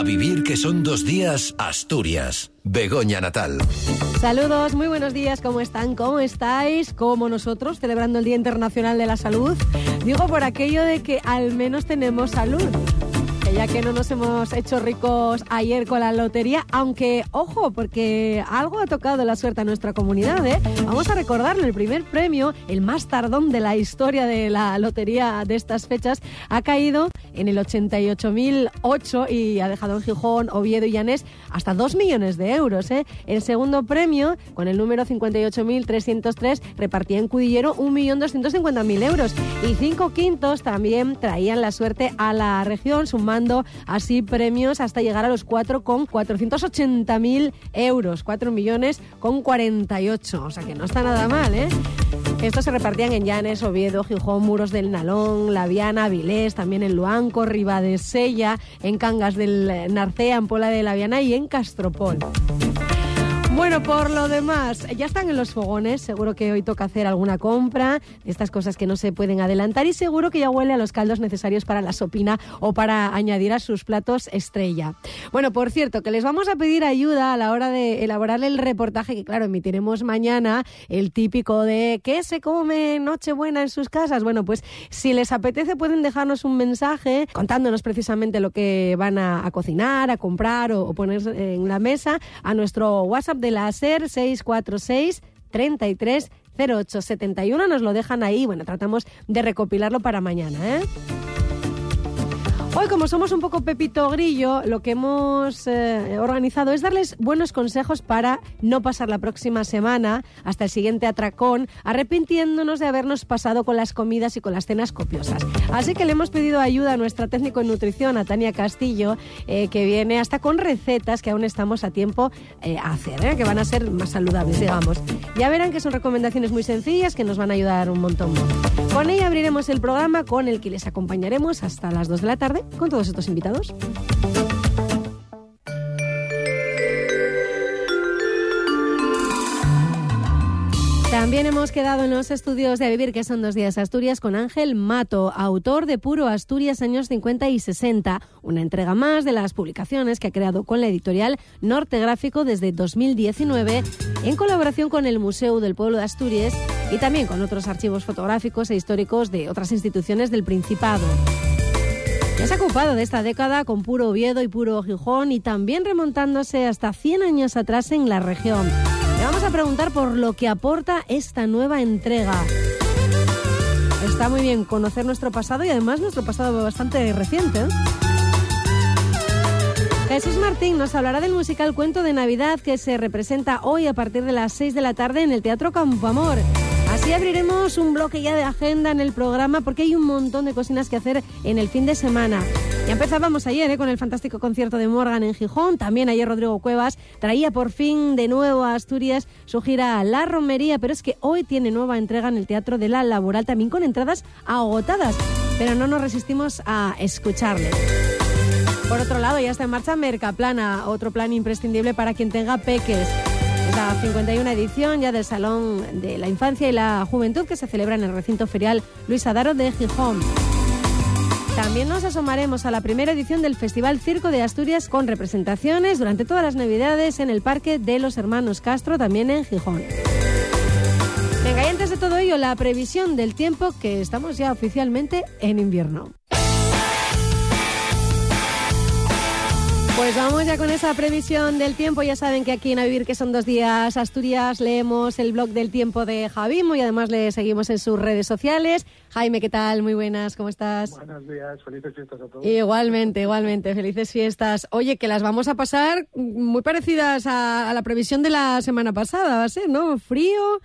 A vivir que son dos días, Asturias. Begoña Natal. Saludos, muy buenos días, ¿cómo están? ¿Cómo estáis? Como nosotros, celebrando el Día Internacional de la Salud. Digo por aquello de que al menos tenemos salud ya que no nos hemos hecho ricos ayer con la lotería, aunque, ojo, porque algo ha tocado la suerte a nuestra comunidad, ¿eh? Vamos a recordarlo, el primer premio, el más tardón de la historia de la lotería de estas fechas, ha caído en el 88.008 y ha dejado en Gijón, Oviedo y Llanés hasta 2 millones de euros, ¿eh? El segundo premio, con el número 58.303, repartía en Cudillero 1.250.000 euros. Y cinco quintos también traían la suerte a la región, sumando así premios hasta llegar a los 4,480.000 euros, 4 millones con 48, o sea que no está nada mal, ¿eh? Estos se repartían en Llanes, Oviedo, Gijón, Muros del Nalón, Laviana, Vilés, también en Luanco, Sella, en Cangas del Narcea, en Pola de Laviana y en Castropol. Bueno, por lo demás, ya están en los fogones. Seguro que hoy toca hacer alguna compra estas cosas que no se pueden adelantar y seguro que ya huele a los caldos necesarios para la sopina o para añadir a sus platos estrella. Bueno, por cierto, que les vamos a pedir ayuda a la hora de elaborar el reportaje que, claro, emitiremos mañana, el típico de ¿qué se come Nochebuena en sus casas? Bueno, pues si les apetece pueden dejarnos un mensaje contándonos precisamente lo que van a, cocinar, a comprar o, o poner en la mesa a nuestro WhatsApp de la SER 646 33 0871. Nos lo dejan ahí. Bueno, tratamos de recopilarlo para mañana, ¿eh? Hoy, como somos un poco Pepito Grillo, lo que hemos eh, organizado es darles buenos consejos para no pasar la próxima semana hasta el siguiente atracón arrepintiéndonos de habernos pasado con las comidas y con las cenas copiosas. Así que le hemos pedido ayuda a nuestra técnico en nutrición, a Tania Castillo, eh, que viene hasta con recetas que aún estamos a tiempo eh, a hacer, que van a ser más saludables, digamos. Ya verán que son recomendaciones muy sencillas que nos van a ayudar un montón. Con ella abriremos el programa con el que les acompañaremos hasta las 2 de la tarde con todos estos invitados. También hemos quedado en los estudios de Vivir, que son dos días Asturias, con Ángel Mato, autor de Puro Asturias años 50 y 60, una entrega más de las publicaciones que ha creado con la editorial Norte Gráfico desde 2019, en colaboración con el Museo del Pueblo de Asturias y también con otros archivos fotográficos e históricos de otras instituciones del Principado. Ya se ha ocupado de esta década con puro Oviedo y puro Gijón y también remontándose hasta 100 años atrás en la región. Le vamos a preguntar por lo que aporta esta nueva entrega. Está muy bien conocer nuestro pasado y además nuestro pasado bastante reciente. ¿eh? Jesús Martín nos hablará del musical Cuento de Navidad que se representa hoy a partir de las 6 de la tarde en el Teatro Campo Amor. Así abriremos un bloque ya de agenda en el programa porque hay un montón de cocinas que hacer en el fin de semana. Ya empezábamos ayer ¿eh? con el fantástico concierto de Morgan en Gijón. También ayer Rodrigo Cuevas traía por fin de nuevo a Asturias su gira La Romería, pero es que hoy tiene nueva entrega en el Teatro de la Laboral, también con entradas agotadas. Pero no nos resistimos a escucharle. Por otro lado, ya está en marcha Mercaplana, otro plan imprescindible para quien tenga peques la 51 edición ya del Salón de la Infancia y la Juventud que se celebra en el recinto ferial Luis Adaro de Gijón. También nos asomaremos a la primera edición del Festival Circo de Asturias con representaciones durante todas las Navidades en el Parque de los Hermanos Castro, también en Gijón. Venga, y antes de todo ello, la previsión del tiempo que estamos ya oficialmente en invierno. Pues vamos ya con esa previsión del tiempo. Ya saben que aquí en A Vivir, que son dos días Asturias, leemos el blog del tiempo de Javimo y además le seguimos en sus redes sociales. Jaime, ¿qué tal? Muy buenas, ¿cómo estás? Buenos días, felices fiestas a todos. Igualmente, igualmente, felices fiestas. Oye, que las vamos a pasar muy parecidas a, la previsión de la semana pasada, va a ser, ¿no? Frío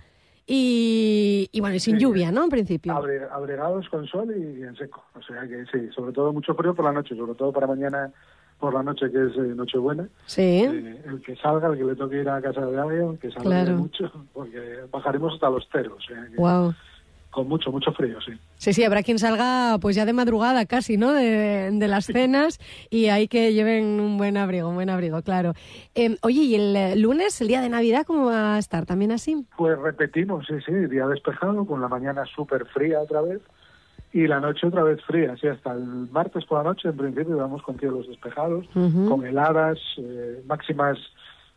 y, bueno, y sin lluvia, ¿no? En principio. Abregados con sol y en seco. O sea que sí, sobre todo mucho frío por la noche, sobre todo para mañana por la noche, que es eh, Nochebuena. Sí. Eh, el que salga, el que le toque ir a casa de alguien, que salga mucho, porque bajaremos hasta los ceros. wow. Con mucho, mucho frío, sí. Sí, sí, habrá quien salga pues ya de madrugada casi, ¿no? De, las cenas y hay que lleven un buen abrigo, un buen abrigo, claro. Em, oye, ¿y el eh, lunes, el día de Navidad, cómo va a estar? ¿También así? Pues repetimos, sí, sí, día despejado, con la mañana súper fría otra vez y la noche otra vez fría, así hasta el martes por la noche en principio vamos con cielos despejados, con heladas, eh, máximas,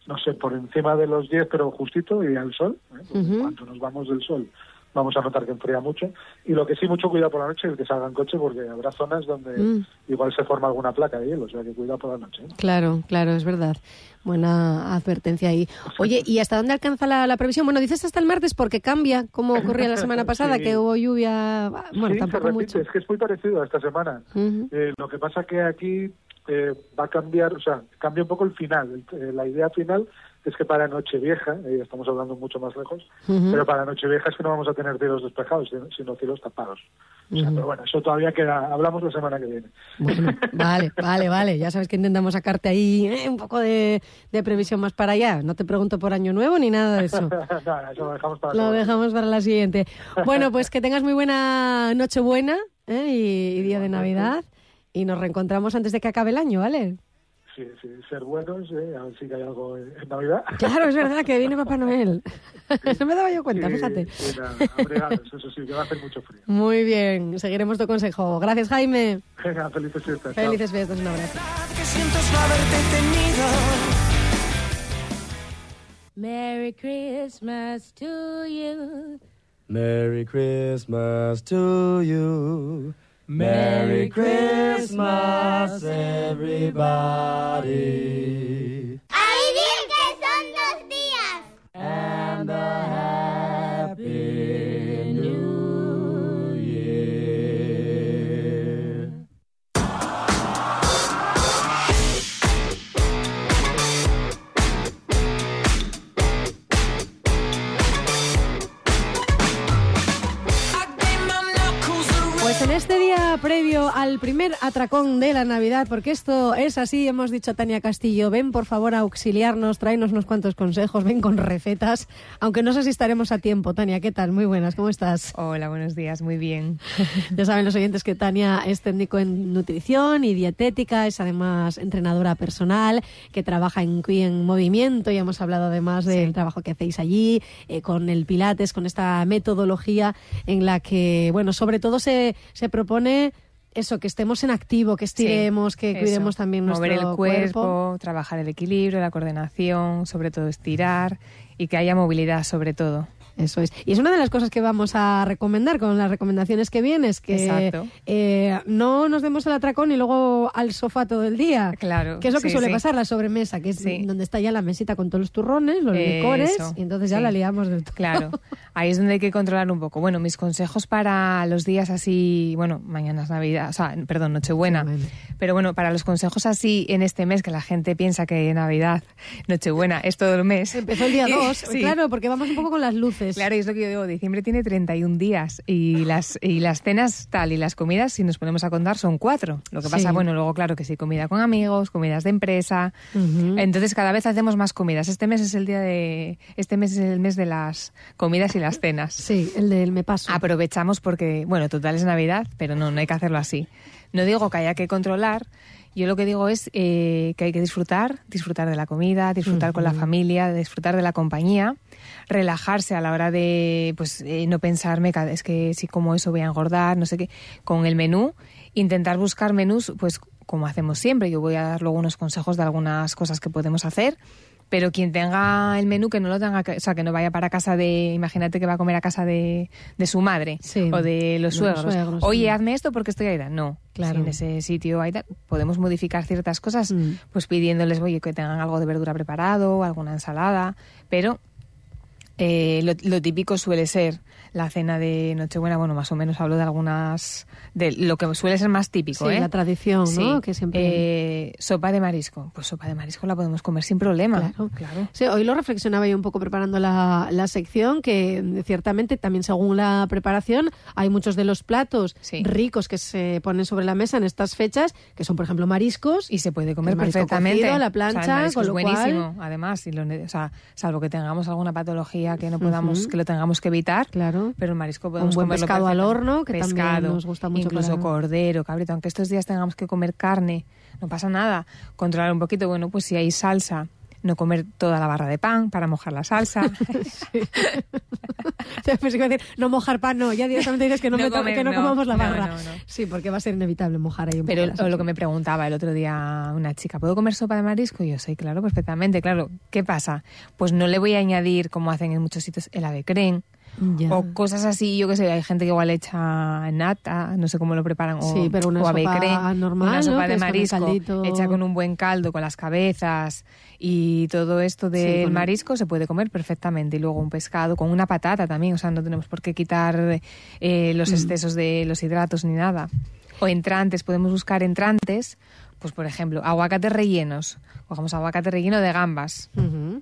no sé, por encima de los 10 pero justito y al sol, ¿eh? Porque cuando nos vamos del sol vamos a notar que enfría mucho. Y lo que sí, mucho cuidado por la noche es que salgan coche porque habrá zonas donde Mm. igual se forma alguna placa de hielo, o sea que cuidado por la noche. Claro, claro, es verdad. Buena advertencia ahí. Oye, ¿y hasta dónde alcanza la, la previsión? Bueno, dices hasta el martes porque cambia, como ocurría la semana pasada, Sí. que hubo lluvia, bueno, sí, se tampoco repite, mucho. es que es muy parecido a esta semana. Eh, lo que pasa que aquí eh, va a cambiar, o sea, cambia un poco el final. El- eh, la idea final es que para Nochevieja, eh, estamos hablando mucho más lejos, pero para Nochevieja es que no vamos a tener cielos despejados, sino- cielos tapados. O sea, Pero bueno, eso todavía queda, hablamos la semana que viene. Bueno, vale, vale, vale. Ya sabes que intentamos sacarte ahí eh, un poco de, de previsión más para allá. No te pregunto por año nuevo ni nada de eso. Eso lo dejamos para la Lo semana. dejamos para la siguiente. Bueno, pues que tengas muy buena Nochebuena ¿eh? y, y día de Navidad. Y nos reencontramos antes de que acabe el año, ¿vale? Sí, sí, ser buenos, eh, a ver si hay algo en, en Navidad. Claro, es verdad que viene Papá Noel. No me daba yo cuenta, Sí, fíjate. sí, abrigados, eso sí, que va a hacer mucho frío. Muy bien, seguiremos tu consejo. Gracias, Jaime. Venga, felices fiestas. chao. Felices fiestas, un abrazo. que siento es no haberte tenido. Merry Christmas to you. Merry Christmas to you. Merry Christmas, everybody. ¡Ahí bien que son dos días! And a Pues en este día previo al primer atracón de la Navidad, porque esto es así, hemos dicho a Tania Castillo, ven por favor a auxiliarnos, tráenos unos cuantos consejos, ven con recetas, aunque no sé si estaremos a tiempo. Tania, ¿qué tal? Muy buenas, ¿cómo estás? Hola, buenos días, muy bien. Ya saben los oyentes que Tania es técnico en nutrición y dietética, es además entrenadora personal, que trabaja en Movimiento y hemos hablado además del trabajo que hacéis allí, eh, con el Pilates, con esta metodología en la que, bueno, sobre todo se, se propone eso, que estemos en activo, que estiremos, que Eso, cuidemos también nuestro Mover el cuerpo, trabajar el equilibrio, la coordinación, sobre todo estirar y que haya movilidad sobre todo. Eso es. Y es una de las cosas que vamos a recomendar con las recomendaciones que vienes, que eh, no nos demos el atracón y luego al sofá todo el día. Claro, Que es lo que sí, suele sí. pasar, la sobremesa, que es Sí. donde está ya la mesita con todos los turrones, los licores, Eso, y entonces ya la liamos del todo. Claro, ahí es donde hay que controlar un poco. Bueno, mis consejos para los días así, bueno, mañana es Navidad, o sea, perdón, Nochebuena. Bueno. Pero bueno, para los consejos así en este mes, que la gente piensa que Navidad, Nochebuena es todo el mes. Empezó el día 2, Sí. claro, porque vamos un poco con las luces. Claro, y es lo que yo digo, diciembre tiene 31 días y las, y las cenas tal y las comidas, si nos ponemos a contar, son cuatro. Lo que pasa, Sí. bueno, luego claro que sí, comida con amigos, comidas de empresa. Entonces cada vez hacemos más comidas. Este mes es el día de, este mes es el mes de las comidas y las cenas. Sí, el del me paso. Aprovechamos porque, bueno, total es Navidad, pero no, no hay que hacerlo así. No digo que haya que controlar, yo lo que digo es eh, que hay que disfrutar, disfrutar de la comida, disfrutar con la familia, disfrutar de la compañía, relajarse a la hora de, pues, eh, no pensarme, "Ca- es que si como eso voy a engordar, no sé qué, con el menú, intentar buscar menús, pues, como hacemos siempre. Yo voy a dar luego unos consejos de algunas cosas que podemos hacer. Pero quien tenga el menú, que no lo tenga, o sea, que no vaya para casa de, imagínate que va a comer a casa de, de su madre Sí, o de los de los suegros. suegros, Oye, sí. hazme esto porque estoy ahí. No, Claro. si en ese sitio tal, podemos modificar ciertas cosas, Mm. pues pidiéndoles, oye, que tengan algo de verdura preparado, alguna ensalada, pero eh, lo, lo típico suele ser la cena de Nochebuena, bueno, más o menos hablo de algunas, de lo que suele ser más típico, Sí, ¿eh? la tradición, ¿no? Sí. Que siempre... Eh, sopa de marisco, pues sopa de marisco la podemos comer sin problema. Claro. claro. Sí, hoy lo reflexionaba yo un poco preparando la, la sección, que ciertamente también según la preparación hay muchos de los platos Sí. ricos que se ponen sobre la mesa en estas fechas, que son por ejemplo mariscos. Y se puede comer perfectamente. cocido, la O sea, plancha, el con es lo buenísimo, cual- además, si lo o sea, salvo que tengamos alguna patología que no podamos, que lo tengamos que evitar. Claro. Pero el marisco Un podemos buen comerlo pescado al horno, que también Pescado, nos gusta mucho Incluso para- cordero, cabrito. Aunque estos días tengamos que comer carne, no pasa nada. Controlar un poquito, bueno, pues si hay salsa no comer toda la barra de pan para mojar la salsa. Pues iba a decir, no mojar pan, no, ya directamente dices que no, No me to- comer, que no no. comamos la barra. no. Sí, porque va a ser inevitable mojar ahí un Pero poco lo que me preguntaba el otro día una chica, ¿puedo comer sopa de marisco? Y yo, sí, claro, perfectamente, claro. ¿Qué pasa? Pues no le voy a añadir, como hacen en muchos sitios, el ave creme Ya. o cosas así, yo qué sé, hay gente que igual echa nata, no sé cómo lo preparan, o, Sí, pero una o sopa normal, una sopa Que de con marisco hecha con un buen caldo, con las cabezas y todo esto del marisco se puede comer perfectamente. Y luego un pescado con una patata también, o sea, no tenemos por qué quitar eh, Mm. los excesos de los hidratos ni nada. O entrantes, podemos buscar entrantes, pues por ejemplo, aguacates rellenos. Cogemos aguacate relleno de gambas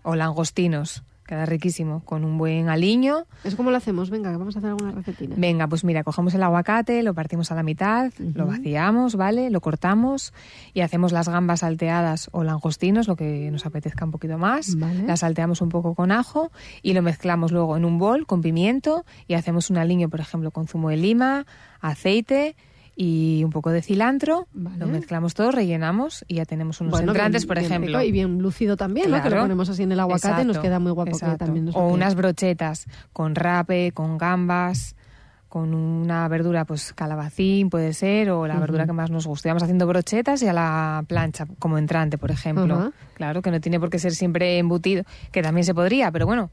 o langostinos, queda riquísimo, con un buen aliño. ¿Eso cómo lo hacemos? Venga, vamos a hacer alguna recetina. Venga, pues mira, cogemos el aguacate, lo partimos a la mitad, lo vaciamos, ¿vale? Lo cortamos y hacemos las gambas salteadas o langostinos, lo que nos apetezca un poquito más. Vale. Las salteamos un poco con ajo y lo mezclamos luego en un bol con pimiento y hacemos un aliño, por ejemplo, con zumo de lima, aceite y un poco de cilantro. Vale. Lo mezclamos todo, rellenamos y ya tenemos unos Bueno, entrantes, bien- por bien ejemplo. rico y bien lucido también, ¿no? Que lo ponemos así en el aguacate y nos Exacto, queda muy guapo. que exacto. también nos o unas brochetas con rape, con gambas, con una verdura, pues calabacín puede ser, o la verdura que más nos guste. Vamos haciendo brochetas y a la plancha como entrante, por ejemplo. Claro, que no tiene por qué ser siempre embutido, que también se podría, pero bueno,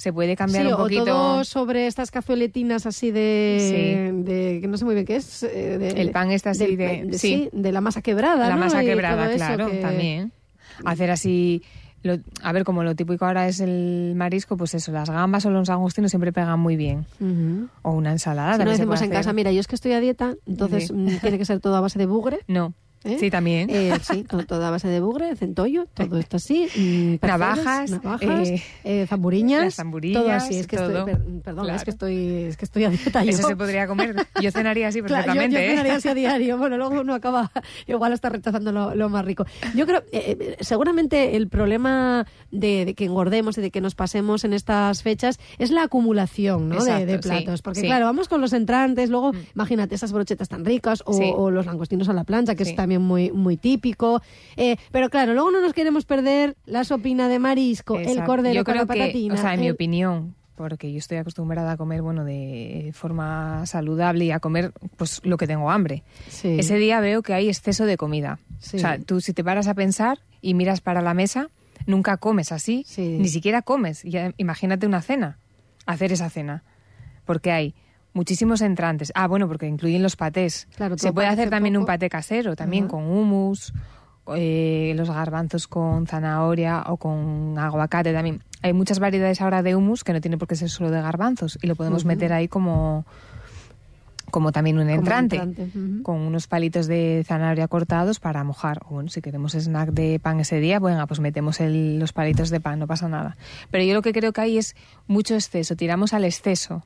se puede cambiar Sí, un o poquito. todo sobre estas cazueletinas así de, de que no sé muy bien qué es. eh, de- El pan este así de- sí, de la masa quebrada, La ¿no? masa quebrada, claro, que- también. Hacer así, lo- a ver, como lo típico ahora es el marisco, pues eso, las gambas o los langostinos siempre pegan muy bien. O una ensalada. Si no decimos en hacer. casa, mira, yo es que estoy a dieta, entonces Sí. mm, tiene que ser todo a base de bugre. No. ¿Eh? Sí, también. Eh, sí, todo, todo a base de bugre, centollo, todo esto así. mm, Navajas, navajas eh, eh, zamburiñas. las zamburiñas, Todo así. Es que todo. estoy, per- perdón, Claro. es que estoy, es que estoy a dieta. Eso yo. se podría comer. Yo cenaría así Claro, yo- perfectamente. yo, ¿eh? cenaría así a diario. Bueno, luego uno acaba igual hasta rechazando lo, lo más rico. Yo creo, eh, seguramente el problema de, de que engordemos y de que nos pasemos en estas fechas es la acumulación ¿no? de, Exacto, de sí, platos. Porque sí. claro, vamos con los entrantes, luego imagínate esas brochetas tan ricas o, Sí. o los langostinos a la plancha, que es Sí. También muy, muy típico. Eh, pero claro, luego no nos queremos perder la sopina de marisco, el cordero Yo con creo la que, patatina. o sea, en mi opinión, porque yo estoy acostumbrada a comer, bueno, de forma saludable y a comer, pues, lo que tengo hambre. Sí. Ese día veo que hay exceso de comida. Sí. O sea, tú si te paras a pensar y miras para la mesa, nunca comes así, Sí. ni siquiera comes. Ya, imagínate una cena, hacer esa cena, porque hay muchísimos entrantes. Ah, bueno, porque incluyen los patés. Claro, Se puede hacer también un paté casero, también con hummus, eh, los garbanzos con zanahoria o con aguacate también. Hay muchas variedades ahora de hummus que no tiene por qué ser solo de garbanzos y lo podemos meter ahí como como también un entrante, con unos palitos de zanahoria cortados para mojar. O bueno, si queremos snack de pan ese día, bueno, pues metemos el- los palitos de pan, no pasa nada. Pero yo lo que creo que hay es mucho exceso, tiramos al exceso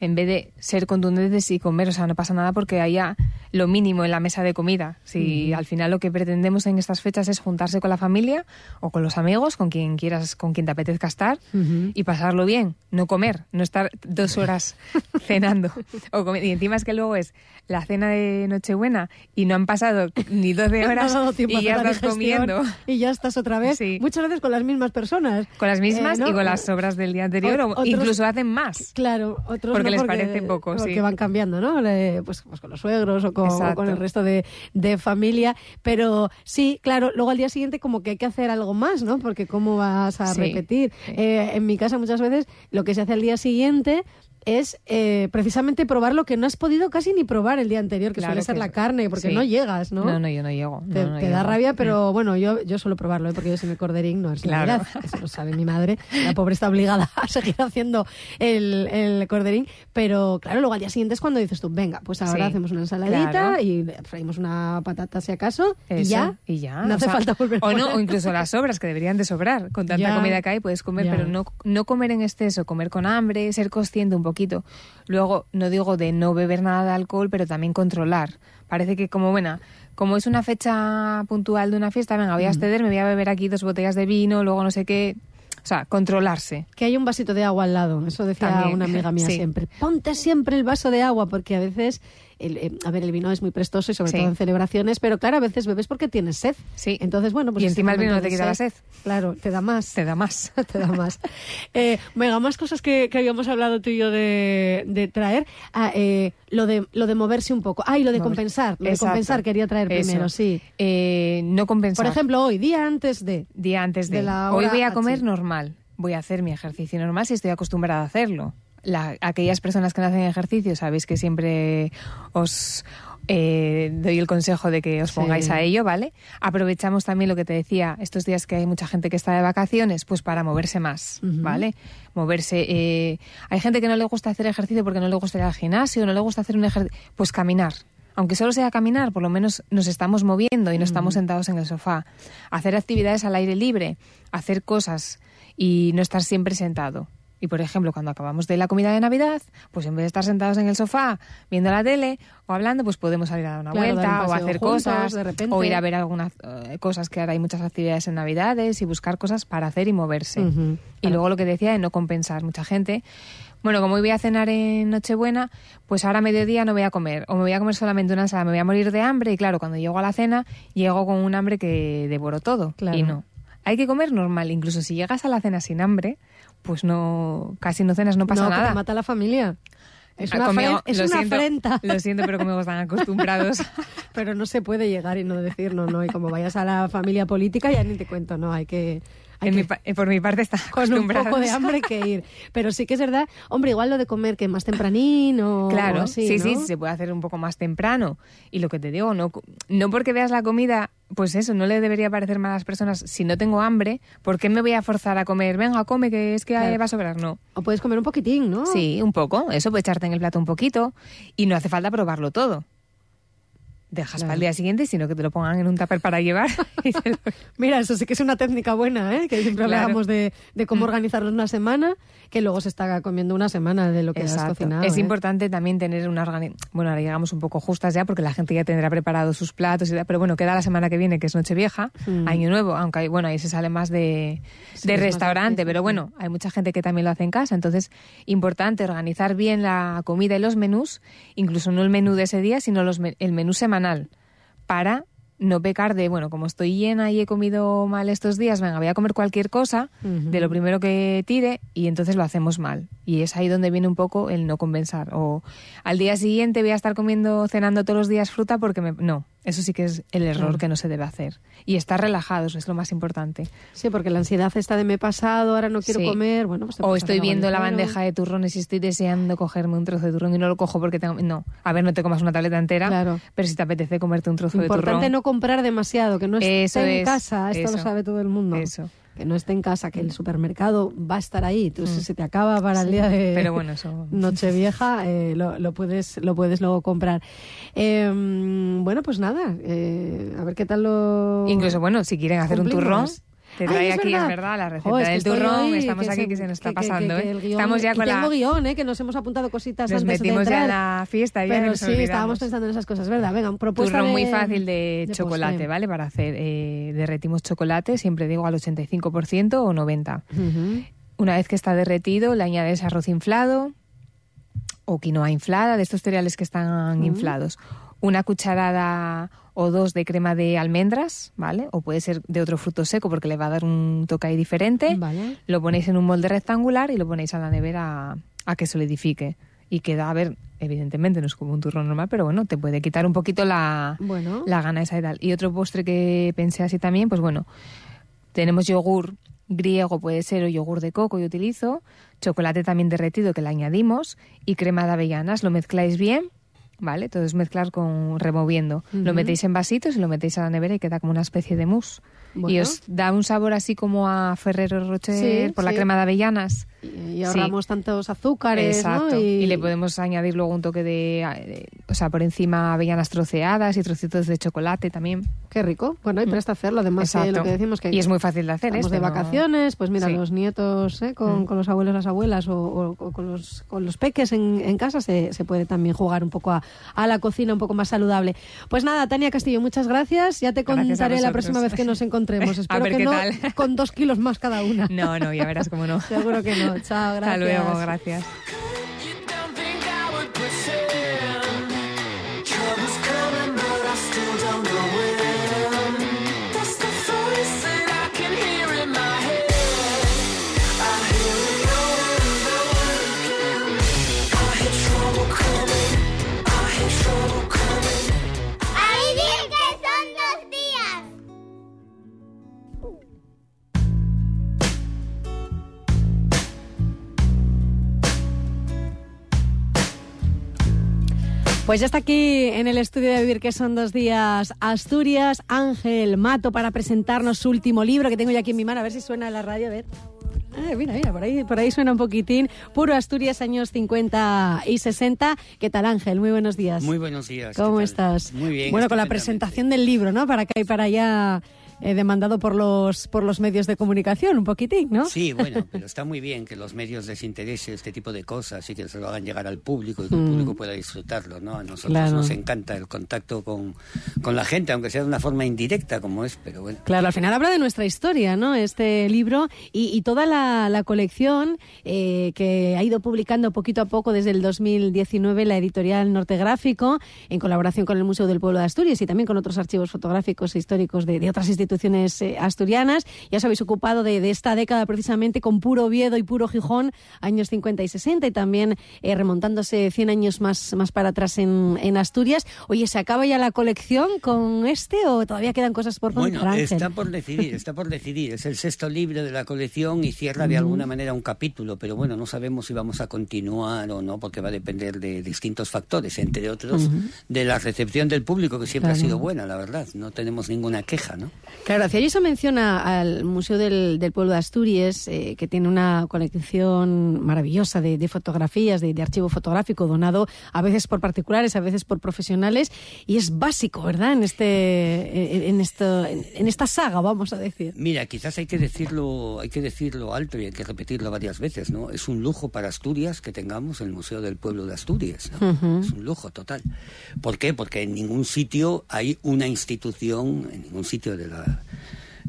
en vez de ser contundentes y comer, o sea, no pasa nada porque haya lo mínimo en la mesa de comida. Si al final lo que pretendemos en estas fechas es juntarse con la familia o con los amigos, con quien quieras, con quien te apetezca estar Ujú. y pasarlo bien, no comer, no estar dos horas cenando. O comer. Y encima es que luego es la cena de Nochebuena y no han pasado ni 12 No ha horas a y ya estás comiendo. Y ya estás otra vez. Sí. Muchas veces con las mismas personas. Con las mismas Eh, ¿no? y con las sobras del día anterior, O- o otros- incluso hacen más. Claro, otros Porque les parece poco, porque sí. van cambiando, ¿no? Le- Pues, pues con los suegros o con, o Exacto. con el resto de, de familia. Pero sí, claro, luego al día siguiente como que hay que hacer algo más, ¿no? Porque cómo vas a Sí. repetir. Eh, en mi casa muchas veces lo que se hace al día siguiente es eh, precisamente probar lo que no has podido casi ni probar el día anterior, que Claro suele ser que la carne, porque sí. no llegas, ¿no? No, no, yo no llego. Te, no, te da llego. rabia, pero bueno, yo, yo suelo probarlo, ¿eh? porque yo sin el corderín no es Claro. Navidad. Eso lo sabe mi madre. La pobre está obligada a seguir haciendo el, el corderín. Pero claro, luego al día siguiente es cuando dices tú, venga, pues ahora Sí, hacemos una ensaladita claro. y freímos una patata si acaso y Eso, ya. y ya. No o hace sea, falta volver a O no, o incluso las sobras que deberían de sobrar. Con tanta Ya. comida que hay puedes comer, Ya. pero no, no comer en exceso, comer con hambre, ser consciente un poquito. Luego, no digo de no beber nada de alcohol, pero también controlar. Parece que como, bueno, como es una fecha puntual de una fiesta, venga, voy a exceder, me voy a beber aquí dos botellas de vino, luego no sé qué. O sea, controlarse. Que hay un vasito de agua al lado, eso decía También, una amiga mía sí. siempre. Ponte siempre el vaso de agua, porque a veces el, eh, a ver, el vino es muy prestoso y sobre Sí. todo en celebraciones, pero claro, a veces bebes porque tienes sed. Sí. Entonces, bueno, pues Y encima el vino no te quita la sed. Claro, te da más. Te da más. te da más. Eh, venga, más cosas que, que habíamos hablado tú y yo de, de traer. Ah, eh, lo, de, lo de moverse un poco. Ah, y lo de Mover- compensar. Lo de compensar quería traer Eso. primero, sí. Eh, no compensar. Por ejemplo, hoy, día antes de... día antes de, de la hoy voy a H. comer normal, voy a hacer mi ejercicio normal si estoy acostumbrada a hacerlo. La- aquellas personas que no hacen ejercicio, sabéis que siempre os eh, doy el consejo de que os Sí. pongáis a ello, ¿vale? Aprovechamos también lo que te decía, estos días que hay mucha gente que está de vacaciones, pues para moverse más. ¿vale? Moverse. eh, hay gente que no le gusta hacer ejercicio porque no le gusta ir al gimnasio, no le gusta hacer un ejercicio, pues caminar. Aunque solo sea caminar, por lo menos nos estamos moviendo y no estamos sentados en el sofá. Hacer actividades al aire libre, hacer cosas y no estar siempre sentado. Y por ejemplo, cuando acabamos de la comida de Navidad, pues en vez de estar sentados en el sofá viendo la tele o hablando, pues podemos salir a dar una Claro, dar un vuelta o hacer juntos, cosas de repente. o ir a ver algunas eh, cosas que ahora hay muchas actividades en Navidades y buscar cosas para hacer y moverse. Y luego lo que decía de no compensar. Mucha gente, bueno, como hoy voy a cenar en Nochebuena, pues ahora a mediodía no voy a comer. O me voy a comer solamente una ensalada, me voy a morir de hambre. Y claro, cuando llego a la cena, llego con un hambre que devoro todo. Claro. Y no. Hay que comer normal. Incluso si llegas a la cena sin hambre, pues no, casi no cenas, no pasa no, nada. te mata la familia. Es una, conmigo- es lo una siento, afrenta. Lo siento, pero conmigo están acostumbrados. Pero no se puede llegar y no decir no, no. Y como vayas a la familia política, ya ni te cuento, no. Hay que. En que mi por mi parte están con un poco de hambre que ir. Pero sí que es verdad, hombre, igual lo de comer que más tempranín o Claro, o así, sí, ¿no? sí, se puede hacer un poco más temprano. Y lo que te digo, no, no porque veas la comida, pues eso, no le debería parecer mal a las personas. Si no tengo hambre, ¿por qué me voy a forzar a comer? Venga, come, que es que Claro. va a sobrar. No. O puedes comer un poquitín, ¿no? Sí, un poco. Eso puede echarte en el plato un poquito. Y no hace falta probarlo todo. Dejas Claro. para el día siguiente, sino que te lo pongan en un tupper para llevar. y te lo- Mira, eso sí que es una técnica buena, ¿eh? Que siempre Claro. hablábamos de, de cómo Mm. organizarnos una semana, que luego se está comiendo una semana de lo que has Exacto. cocinado. Es ¿eh? importante también tener una organización. Bueno, ahora llegamos un poco justas ya porque la gente ya tendrá preparado sus platos y pero bueno, queda la semana que viene, que es Nochevieja, Mm. Año Nuevo, aunque hay- bueno, ahí se sale más de, Sí, de más restaurante, pero bueno, hay mucha gente que también lo hace en casa, entonces importante organizar bien la comida y los menús, incluso no el menú de ese día, sino los el menú semanal, para no pecar de, bueno, como estoy llena y he comido mal estos días, venga, voy a comer cualquier cosa, de lo primero que tire y entonces lo hacemos mal. Y es ahí donde viene un poco el no compensar. O al día siguiente voy a estar comiendo, cenando todos los días fruta porque me... No, eso sí que es el error Claro. que no se debe hacer. Y estar relajados es lo más importante. Sí, porque la ansiedad está de me he pasado, ahora no quiero Sí. comer, bueno, pues O estoy viendo la bandeja de turrones y estoy deseando cogerme un trozo de turrón y no lo cojo porque tengo... No, a ver, no te comas una tableta entera, Claro. pero si te apetece comerte un trozo de Importante turrón... no comprar demasiado, que no esté Eso en es, casa, esto lo eso. sabe todo el mundo. Eso. Que no esté en casa, que el supermercado va a estar ahí, tú si se te acaba para el Mm. Día de pero bueno, eso- Nochevieja, eh, lo, lo puedes lo puedes luego comprar. Eh, bueno, pues nada, eh, a ver qué tal lo Incluso, bueno, si quieren hacer un turrón. Te trae aquí, verdad. es verdad, la receta Jo, es que del turrón. hoy Estamos aquí se- que se nos está que- pasando, que ¿eh? guión- Estamos ya con tengo la... guion, ¿eh? que nos hemos apuntado cositas Nos antes metimos de ya en la fiesta ya Pero nos sí, olvidamos. estábamos pensando en esas cosas, ¿verdad? Venga, propuesta Turrón muy de- fácil de, de chocolate, postre. ¿vale? Para hacer, eh, derretimos chocolate, siempre digo al 85% o 90%. Ujú. Una vez que está derretido, le añades arroz inflado o quinoa inflada, de estos cereales que están inflados. Una cucharada o dos de crema de almendras, ¿vale? O puede ser de otro fruto seco porque le va a dar un toque ahí diferente. Vale. Lo ponéis en un molde rectangular y lo ponéis a la nevera a, a que solidifique. Y queda, a ver, evidentemente no es como un turrón normal, pero bueno, te puede quitar un poquito la, Bueno. la gana esa y tal. Y otro postre que pensé así también, pues bueno, tenemos yogur griego, puede ser, o yogur de coco, yo utilizo, chocolate también derretido que le añadimos y crema de avellanas. Lo mezcláis bien, ¿vale? Todo es mezclar con removiendo. Lo metéis en vasitos y lo metéis a la nevera y queda como una especie de mousse. Y os da un sabor así como a Ferrero Rocher Sí, por la crema de avellanas. Y, y ahorramos tantos azúcares, Exacto. ¿no? Y... le podemos añadir luego un toque de, de- o sea, por encima avellanas troceadas y trocitos de chocolate también. Qué rico. Bueno, hay presta hacerlo. Además, eh, lo que decimos que Y es muy fácil de hacer, Estamos este, de vacaciones, pues mira, Sí. los nietos ¿eh? con, Mm. con los abuelos, las abuelas o, o- o con, los, con los peques en, en casa se, se puede también jugar un poco a, a la cocina un poco más saludable. Pues nada, Tania Castillo, muchas gracias. Ya te a contaré la próxima vez que nos encontremos. A Espero ver que qué no tal. con dos kilos más cada una. No, no, ya verás cómo no. Seguro que no. Chao, gracias. Hasta luego, gracias. Pues ya está aquí en el estudio de Vivir, que son dos días, Asturias, Ángel Mato, para presentarnos su último libro, que tengo ya aquí en mi mano, a ver si suena la radio, a ver. Ah, mira, mira, por ahí, por ahí suena un poquitín. Puro Asturias, años 50 y 60. ¿Qué tal, Ángel? Muy buenos días. Muy buenos días. ¿qué ¿Cómo estás? Muy bien. Bueno, con la presentación del libro, ¿no? Para acá y para allá, eh, demandado por los, por los medios de comunicación, un poquitín, ¿no? Sí, bueno, pero está muy bien que los medios les interese este tipo de cosas y que se lo hagan llegar al público y que el público pueda disfrutarlo, ¿no? A nosotros Mm. Claro. nos encanta el contacto con, con la gente, aunque sea de una forma indirecta como es, pero bueno. Claro, al final habla de nuestra historia, ¿no? Este libro y, y toda la, la colección eh, que ha ido publicando poquito a poco desde el 2019 la editorial Nortegráfico, en colaboración con el Museo del Pueblo de Asturias y también con otros archivos fotográficos e históricos de, de otras instituciones eh, asturianas. Ya os habéis ocupado de, de esta década precisamente con puro Oviedo y puro Gijón, años 50 y 60, y también eh, remontándose 100 años más, más para atrás en, en Asturias. Oye, ¿se acaba ya la colección con este o todavía quedan cosas por contar, Bueno, está por decidir, está por decidir. Es el sexto libro de la colección y cierra de alguna manera un capítulo, pero bueno, no sabemos si vamos a continuar o no, porque va a depender de distintos factores, entre otros de la recepción del público, que siempre Claro. ha sido buena, la verdad. No tenemos ninguna queja, ¿no? Claro, eso menciona al Museo del, del Pueblo de Asturias, eh, que tiene una colección maravillosa de, de fotografías, de, de archivo fotográfico, donado a veces por particulares, a veces por profesionales, y es básico, ¿verdad? En este, en, en esto, en, en esta saga, vamos a decir. Mira, quizás hay que decirlo, hay que decirlo alto y hay que repetirlo varias veces, ¿no? Es un lujo para Asturias que tengamos el Museo del Pueblo de Asturias, ¿no? Es un lujo total. ¿Por qué? Porque en ningún sitio hay una institución, en ningún sitio de la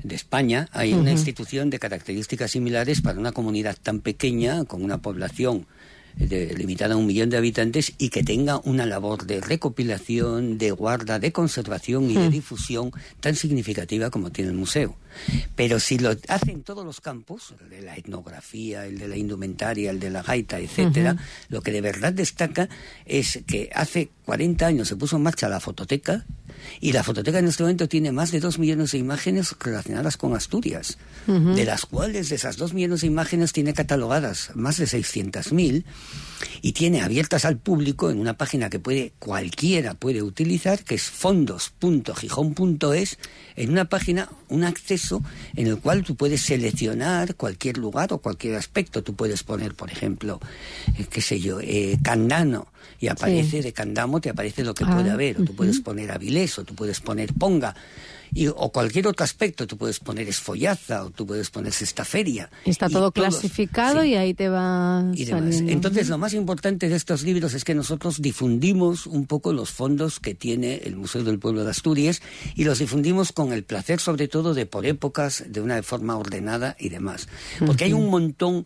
de España hay una institución de características similares para una comunidad tan pequeña con una población de- limitada a un millón de habitantes y que tenga una labor de recopilación, de guarda, de conservación y de difusión tan significativa como tiene el museo. Pero si lo hace en todos los campos, el de la etnografía, el de la indumentaria, el de la gaita, etcétera, lo que de verdad destaca es que hace 40 años se puso en marcha la fototeca y la fototeca en este momento tiene más de dos millones de imágenes relacionadas con Asturias, de las cuales de esas dos millones de imágenes tiene catalogadas más de 600.000 y tiene abiertas al público en una página que puede cualquiera puede utilizar, que es fondos.gijón.es, en una página, un acceso en el cual tú puedes seleccionar cualquier lugar o cualquier aspecto. Tú puedes poner, por ejemplo, eh, qué sé yo, eh, Candano, y aparece de Candamo, te aparece lo que Ah, puede haber. O tú puedes poner Avilés, o tú puedes poner Ponga. Y, o cualquier otro aspecto, tú puedes poner Esfollaza, o tú puedes poner Sextaferia. Está Y todo todos- clasificado sí y ahí te va y demás. Entonces, lo más importante de estos libros es que nosotros difundimos un poco los fondos que tiene el Museo del Pueblo de Asturias y los difundimos con el placer, sobre todo, de por épocas, de una forma ordenada y demás. Porque hay un montón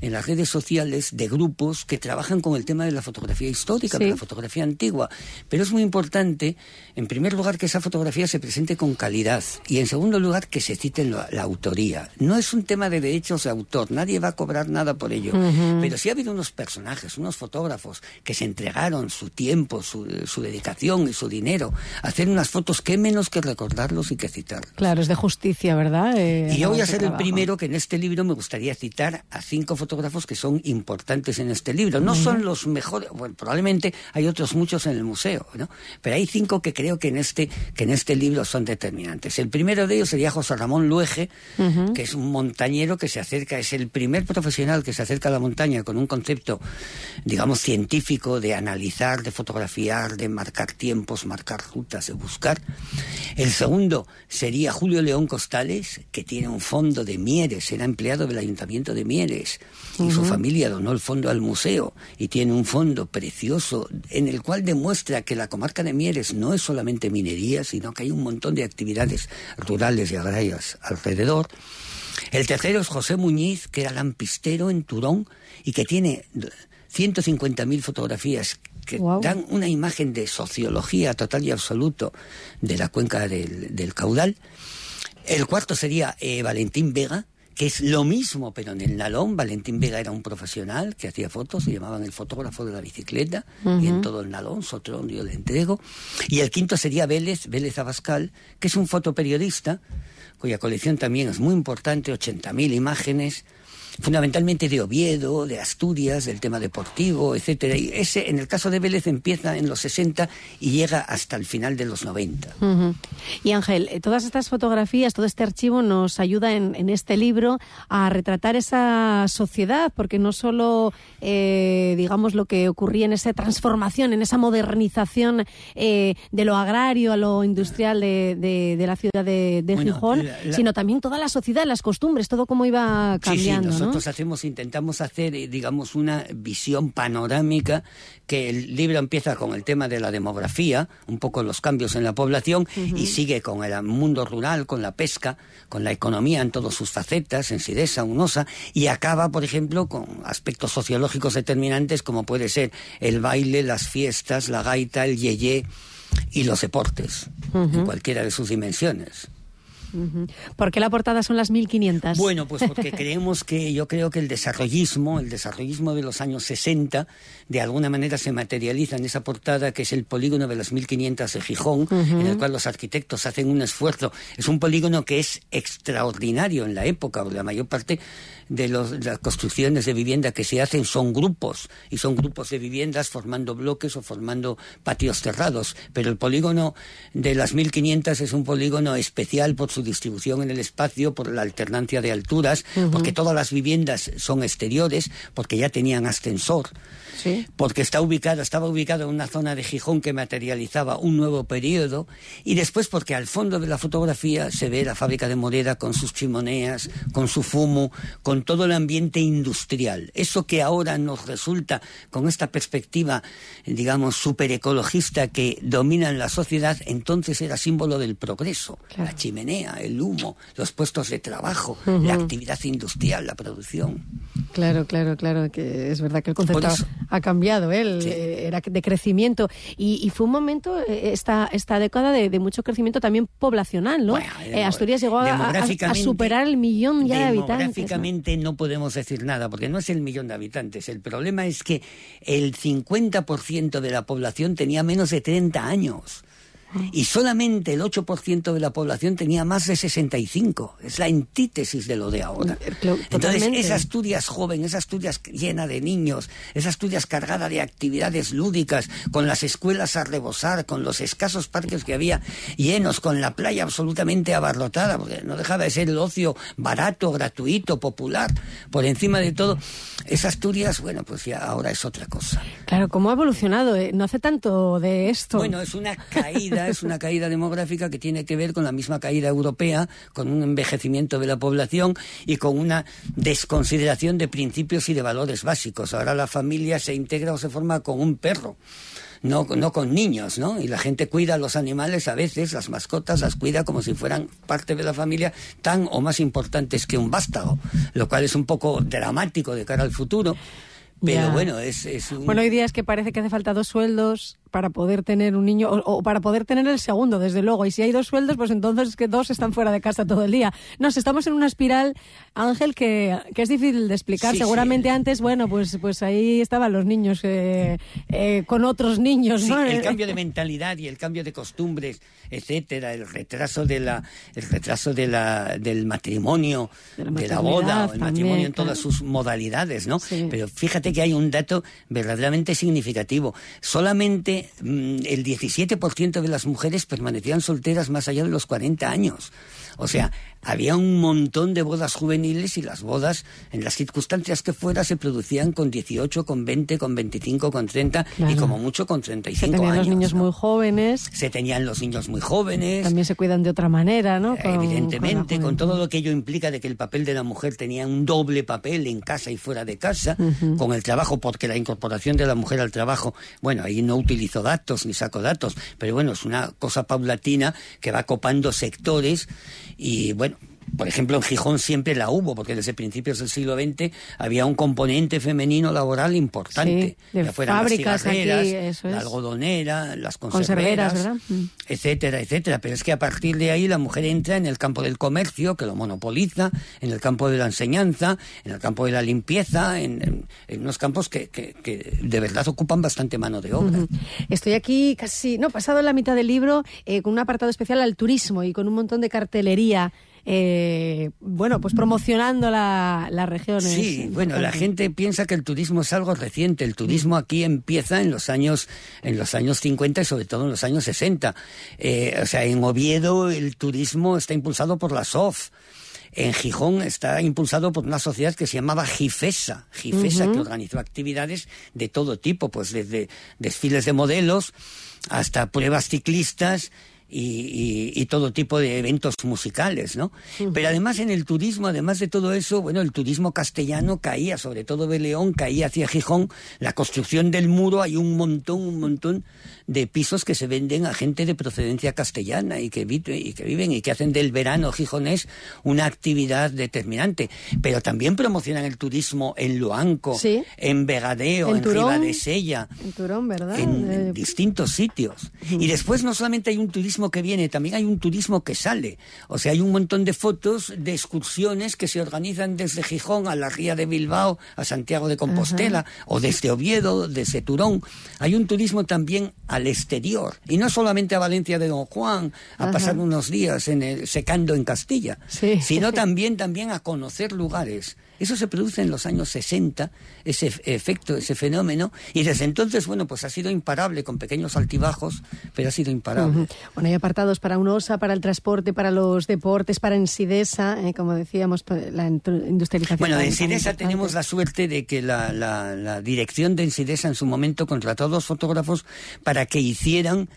en las redes sociales de grupos que trabajan con el tema de la fotografía histórica, Sí. de la fotografía antigua. Pero es muy importante, en primer lugar, que esa fotografía se presente con calidad y, en segundo lugar, que se cite la, la autoría. No es un tema de derechos de autor, nadie va a cobrar nada por ello. Pero sí ha habido unos personajes, unos fotógrafos que se entregaron su tiempo, su, su dedicación y su dinero a hacer unas fotos, qué menos que recordarlos y que citarlos. Claro, es de justicia, ¿verdad? Eh, Y yo voy a ser el trabajo. primero que en este libro me gustaría citar a cinco fotógrafos que son importantes en este libro. No son los mejores, bueno, probablemente hay otros muchos en el museo, ¿no? Pero hay cinco que creo que en este que en este libro son determinantes. El primero de ellos sería José Ramón Luege, que es un montañero que se acerca, es el primer profesional que se acerca a la montaña con un concepto, digamos, científico de analizar, de fotografiar, de marcar tiempos, marcar rutas, de buscar. El segundo sería Julio León Costales, que tiene un fondo de Mieres, era empleado del Ayuntamiento de Mieres y su familia donó el fondo al museo y tiene un fondo precioso en el cual demuestra que la comarca de Mieres no es solamente minería, sino que hay un montón de actividades rurales y agrarias alrededor. El tercero es José Muñiz, que era lampistero en Turón y que tiene 150.000 fotografías que dan una imagen de sociología total y absoluto de la cuenca del, del caudal. El cuarto sería eh, Valentín Vega, que es lo mismo, pero en el Nalón. Valentín Vega era un profesional que hacía fotos, se llamaban el fotógrafo de la bicicleta, y en todo el Nalón, Sotrón, yo le entrego. Y el quinto sería Vélez, Vélez Abascal, que es un fotoperiodista, cuya colección también es muy importante, 80.000 imágenes, fundamentalmente de Oviedo, de Asturias, del tema deportivo, etcétera. Y ese, en el caso de Vélez, empieza en los 60 y llega hasta el final de los 90. Ujú. Y Ángel, eh, todas estas fotografías, todo este archivo nos ayuda en, en este libro a retratar esa sociedad, porque no solo, eh, digamos, lo que ocurría en esa transformación, en esa modernización eh, de lo agrario a lo industrial de, de- de la ciudad de, de Bueno, Gijón, la- la- sino también toda la sociedad, las costumbres, todo cómo iba cambiando, sí, sí, ¿no? Nosotros hacemos, intentamos hacer, eh, digamos, una visión panorámica, que el libro empieza con el tema de la demografía, un poco los cambios en la población, y sigue con el mundo rural, con la pesca, con la economía en todas sus facetas, en Sidesa, Unosa, y acaba, por ejemplo, con aspectos sociológicos determinantes como puede ser el baile, las fiestas, la gaita, el yeye y los deportes, en cualquiera de sus dimensiones. ¿Por qué la portada son las 1500? Bueno, pues porque creemos que yo creo que el desarrollismo, el desarrollismo de los años 60, de alguna manera se materializa en esa portada que es el polígono de las 1500 de Gijón, en el cual los arquitectos hacen un esfuerzo. Es un polígono que es extraordinario en la época, la mayor parte de, los- de las construcciones de vivienda que se hacen son grupos, y son grupos de viviendas formando bloques o formando patios cerrados. Pero el polígono de las 1500 es un polígono especial por su distribución en el espacio, por la alternancia de alturas, porque todas las viviendas son exteriores, porque ya tenían ascensor Sí. porque está ubicado, estaba ubicado en una zona de Gijón que materializaba un nuevo periodo, y después porque al fondo de la fotografía se ve la fábrica de Moreda con sus chimeneas, con su fumo, con todo el ambiente industrial. Eso que ahora nos resulta, con esta perspectiva, digamos, super ecologista que domina en la sociedad, entonces era símbolo del progreso. Claro. La chimenea, el humo, los puestos de trabajo, la actividad industrial, la producción. Claro, claro, claro, que es verdad que el concepto ha, cambiado, ¿eh? El, Sí. eh, era de crecimiento y, y fue un momento, eh, esta, esta década de, de mucho crecimiento también poblacional, ¿no? Bueno, Eh, Asturias llegó a, a- a demográficamente- superar el millón ya de habitantes. ¿no? Demográficamente ¿no? podemos decir nada, porque no es el millón de habitantes. El problema es que el 50% de la población tenía menos de 30 años. Y solamente el 8% de la población tenía más de 65. Es la antítesis de lo de ahora. Eh, Entonces, totalmente. esa Asturias joven, esa Asturias llena de niños, esa Asturias cargada de actividades lúdicas, con las escuelas a rebosar, con los escasos parques que había llenos, con la playa absolutamente abarrotada, porque no dejaba de ser el ocio barato, gratuito, popular, por encima de todo. Esa Asturias, bueno, pues ya ahora es otra cosa. Claro, ¿cómo ha evolucionado? eh? No hace tanto de esto. Bueno, es una caída, es una caída demográfica que tiene que ver con la misma caída europea, con un envejecimiento de la población y con una desconsideración de principios y de valores básicos. Ahora la familia se integra o se forma con un perro. No, no con niños, ¿no? Y la gente cuida a los animales a veces, las mascotas las cuida como si fueran parte de la familia, tan o más importantes que un vástago, lo cual es un poco dramático de cara al futuro. Pero Ya. bueno, es, es un... Bueno, hoy día es que parece que hace falta dos sueldos para poder tener un niño, o, o para poder tener el segundo, desde luego. Y si hay dos sueldos, pues entonces es que dos están fuera de casa todo el día. No, si estamos en una espiral, Ángel, que, que es difícil de explicar. Sí, Seguramente sí. antes, bueno, pues, pues ahí estaban los niños eh, eh, con otros niños, Sí, ¿no? el cambio de mentalidad y el cambio de costumbres, etcétera, el retraso de la, el retraso de la, del matrimonio, De la de la maternidad boda, o el también, matrimonio en claro. todas sus modalidades, ¿no? Pero fíjate que hay un dato verdaderamente significativo. Solamente mm, el 17% de las mujeres permanecían solteras más allá de los 40 años. O sea, había un montón de bodas juveniles y las bodas, en las circunstancias que fuera, se producían con 18, con 20, con 25, con 30 y como mucho con se 35 tenían años. los niños ¿no? muy jóvenes, Se tenían los niños muy jóvenes. también se cuidan de otra manera, ¿no? Con- Evidentemente, con, todo lo que ello implica de que el papel de la mujer tenía un doble papel en casa y fuera de casa, con el trabajo, porque la incorporación de la mujer al trabajo, bueno, ahí no utilizo datos ni saco datos, pero bueno, es una cosa paulatina que va copando sectores y bueno. Por ejemplo, en Gijón siempre la hubo, porque desde principios del siglo XX había un componente femenino laboral importante. Sí, de ya fueran fábricas las aquí, eso la es. algodonera, las Conserveras. Mm. etcétera, etcétera. Pero es que a partir de ahí la mujer entra en el campo del comercio, que lo monopoliza, en el campo de la enseñanza, en el campo de la limpieza, en, en- en unos campos que, que- que de verdad ocupan bastante mano de obra. Estoy aquí casi, no, pasado la mitad del libro, eh, con un apartado especial al turismo y con un montón de cartelería eh, bueno, pues promocionando la, las regiones. Sí, bueno, la gente piensa que el turismo es algo reciente. El turismo aquí empieza en los años, en los años 50 y sobre todo en los años 60. Eh, o sea, en Oviedo el turismo está impulsado por la SOF. En Gijón está impulsado por una sociedad que se llamaba Gifesa, Gifesa que organizó actividades de todo tipo, pues desde desfiles de modelos hasta pruebas ciclistas y, y- y todo tipo de eventos musicales, ¿no? Pero además en el turismo, además de todo eso, bueno, el turismo castellano caía, sobre todo de León, caía hacia Gijón, la construcción del muro, hay un montón, un montón de pisos que se venden a gente de procedencia castellana y que, vi- y que viven y que hacen del verano gijonés una actividad determinante. Pero también promocionan el turismo en Loanco, Sí. en Vegadeo, En en, Turón. Ribadesella En Turón, ¿verdad? en, Eh, distintos sitios. Y después no solamente hay un turismo que viene, también hay un turismo que sale. O sea, hay un montón de fotos de excursiones que se organizan desde Gijón a la Ría de Bilbao, a Santiago de Compostela, o desde Oviedo, desde Turón. Hay un turismo también al exterior. Y no solamente a Valencia de Don Juan, a Ajá. pasar unos días en el, secando en Castilla, Sí. sino también, también a conocer lugares. Eso se produce en los años 60, ese efecto, ese fenómeno, y desde entonces, bueno, pues ha sido imparable, con pequeños altibajos, pero ha sido imparable. Bueno, hay apartados para UNOSA, para el transporte, para los deportes, para Ensidesa, eh, como decíamos, pa- la industrialización. Bueno, de Ensidesa tenemos la suerte de que la, la- la dirección de Ensidesa en su momento contrató a dos fotógrafos para que hicieran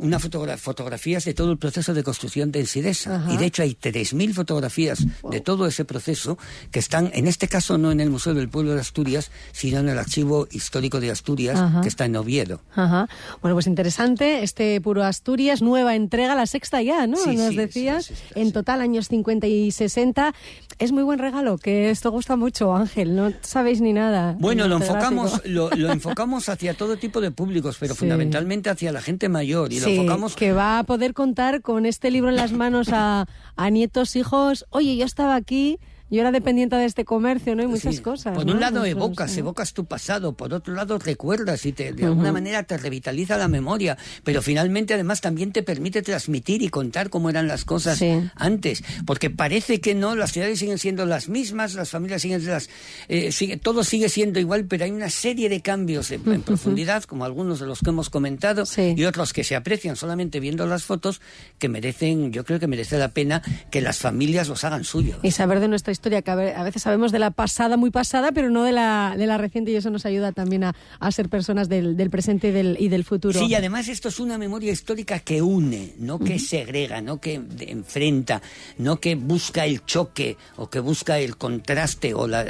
una fotogra- fotografías de todo el proceso de construcción de Ensidesa. Ajá. Y de hecho hay 3.000 fotografías de todo ese proceso que están, en este caso no en el Museo del Pueblo de Asturias, sino en el Archivo Histórico de Asturias, Ajá. que está en Oviedo. Ajá. Bueno, pues interesante, este Puro Asturias, nueva entrega, la sexta ya, ¿no? Sí, Nos sí, decías, en total años 50 y 60. Es muy buen regalo, que esto gusta mucho, Ángel, no sabéis ni nada. Bueno, lo enfocamos, lo, lo enfocamos hacia todo tipo de públicos, pero Sí. fundamentalmente hacia la gente mayor. Y lo Sí, enfocamos que va a poder contar con este libro en las manos a, a nietos, hijos. Oye, yo estaba aquí, yo era dependiente de este comercio, ¿no? Y muchas Sí. cosas. Por ¿no? un lado evocas, evocas tu pasado, por otro lado recuerdas y te, de alguna manera te revitaliza la memoria, pero finalmente además también te permite transmitir y contar cómo eran las cosas Sí. antes, porque parece que no, las ciudades siguen siendo las mismas, las familias siguen las, eh, sigue- todo sigue siendo igual, pero hay una serie de cambios en, en profundidad, como algunos de los que hemos comentado, y otros que se aprecian solamente viendo las fotos, que merecen, yo creo que merece la pena que las familias los hagan suyos. Y saber de nuestra historia, que a ve- a veces sabemos de la pasada muy pasada, pero no de la, de la reciente, y eso nos ayuda también a, a ser personas del, del presente y del, y del futuro. Sí, y además esto es una memoria histórica que une, no que segrega, no que enfrenta, no que busca el choque o que busca el contraste o la-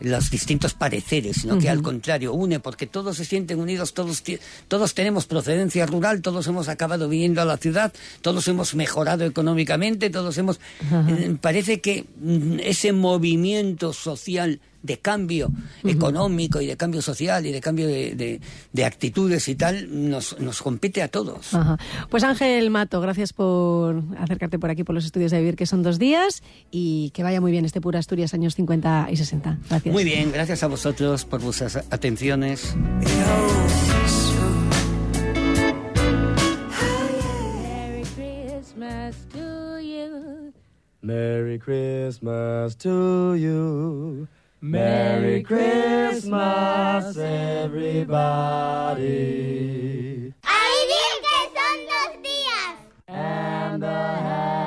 los distintos pareceres, sino que al contrario une, porque todos se sienten unidos, todos, todos tenemos procedencia rural, todos hemos acabado viniendo a la ciudad, todos hemos mejorado económicamente, todos hemos... eh, parece que mm, ese movimiento social de cambio económico y de cambio social y de cambio de, de- de actitudes y tal nos, nos compete a todos. Ajá. Pues Ángel Mato, gracias por acercarte por aquí por los estudios de Vivir, que son dos días, y que vaya muy bien este Pura Asturias años 50 y 60. Gracias. Muy bien, gracias a vosotros por vuestras atenciones. Merry Christmas to you. Merry Christmas, everybody. ¡A vivir que son dos días! And a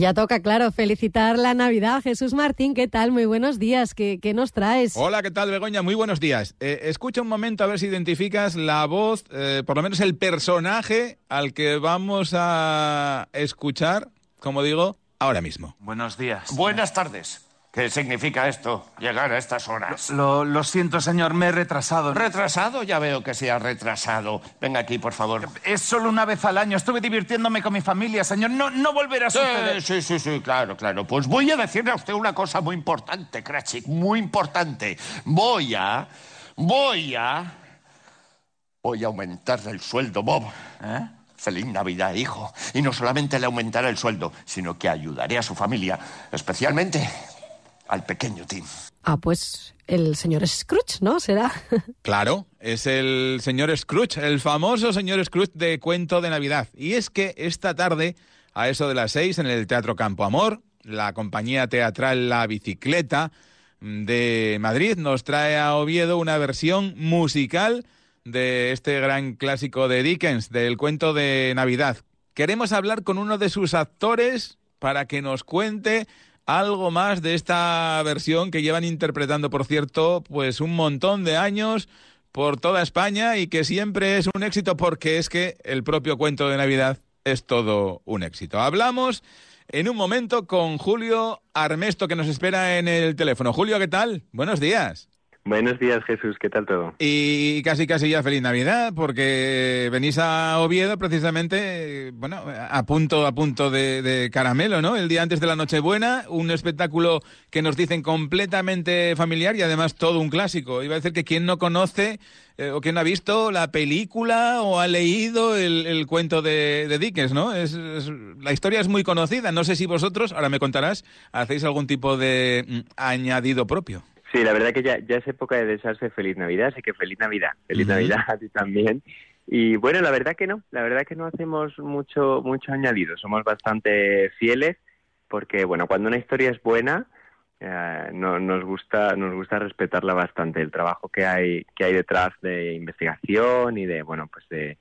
Ya toca, claro, felicitar la Navidad. Jesús Martín, ¿qué tal? Muy buenos días. ¿Qué, qué nos traes? Hola, ¿qué tal, Begoña? Muy buenos días. Eh, escucha un momento a ver si identificas la voz, eh, por lo menos el personaje al que vamos a escuchar, como digo, ahora mismo. Buenos días. Buenas tardes. ¿Qué significa esto, llegar a estas horas? Lo, lo siento, señor, me he retrasado. ¿Retrasado? Ya veo que se ha retrasado. Venga aquí, por favor. Es solo una vez al año. Estuve divirtiéndome con mi familia, señor. No, no volverá a suceder. Sí, sí, sí, sí, claro, claro. Pues voy a decirle a usted una cosa muy importante, Cratchit, muy importante. Voy a... Voy a... Voy a aumentarle el sueldo, Bob. ¿Eh? Feliz Navidad, hijo. Y no solamente le aumentaré el sueldo, sino que ayudaré a su familia, especialmente al pequeño Tim. Ah, pues el señor Scrooge, ¿no? Será. Claro, es el señor Scrooge, el famoso señor Scrooge de Cuento de Navidad. Y es que esta tarde, a eso de las seis, en el Teatro Campo Amor, la compañía teatral La Bicicleta de Madrid nos trae a Oviedo una versión musical de este gran clásico de Dickens, del cuento de Navidad. Queremos hablar con uno de sus actores para que nos cuente algo más de esta versión que llevan interpretando, por cierto, pues un montón de años por toda España y que siempre es un éxito porque es que el propio cuento de Navidad es todo un éxito. Hablamos en un momento con Julio Armesto que nos espera en el teléfono. Julio, ¿qué tal? Buenos días. Buenos días, Jesús. ¿Qué tal todo? Y casi casi ya feliz Navidad, porque venís a Oviedo precisamente, bueno, a punto a punto de, de caramelo, ¿no? El día antes de la Nochebuena, un espectáculo que nos dicen completamente familiar y además todo un clásico. Iba a decir que quien no conoce eh, o quien no ha visto la película o ha leído el, cuento de, de Dickens, ¿no? Es, es- la historia es muy conocida. No sé si vosotros, ahora me contarás, hacéis algún tipo de mm, añadido propio. Sí, la verdad que ya, ya es época de desearse feliz Navidad, así que feliz Navidad. Feliz. Navidad a ti también. Y bueno, la verdad que no, la verdad que no hacemos mucho, mucho añadido. Somos bastante fieles porque, bueno, cuando una historia es buena, eh, no, nos gusta, nos gusta respetarla bastante. El trabajo que hay, que hay detrás de investigación y de, bueno, pues de,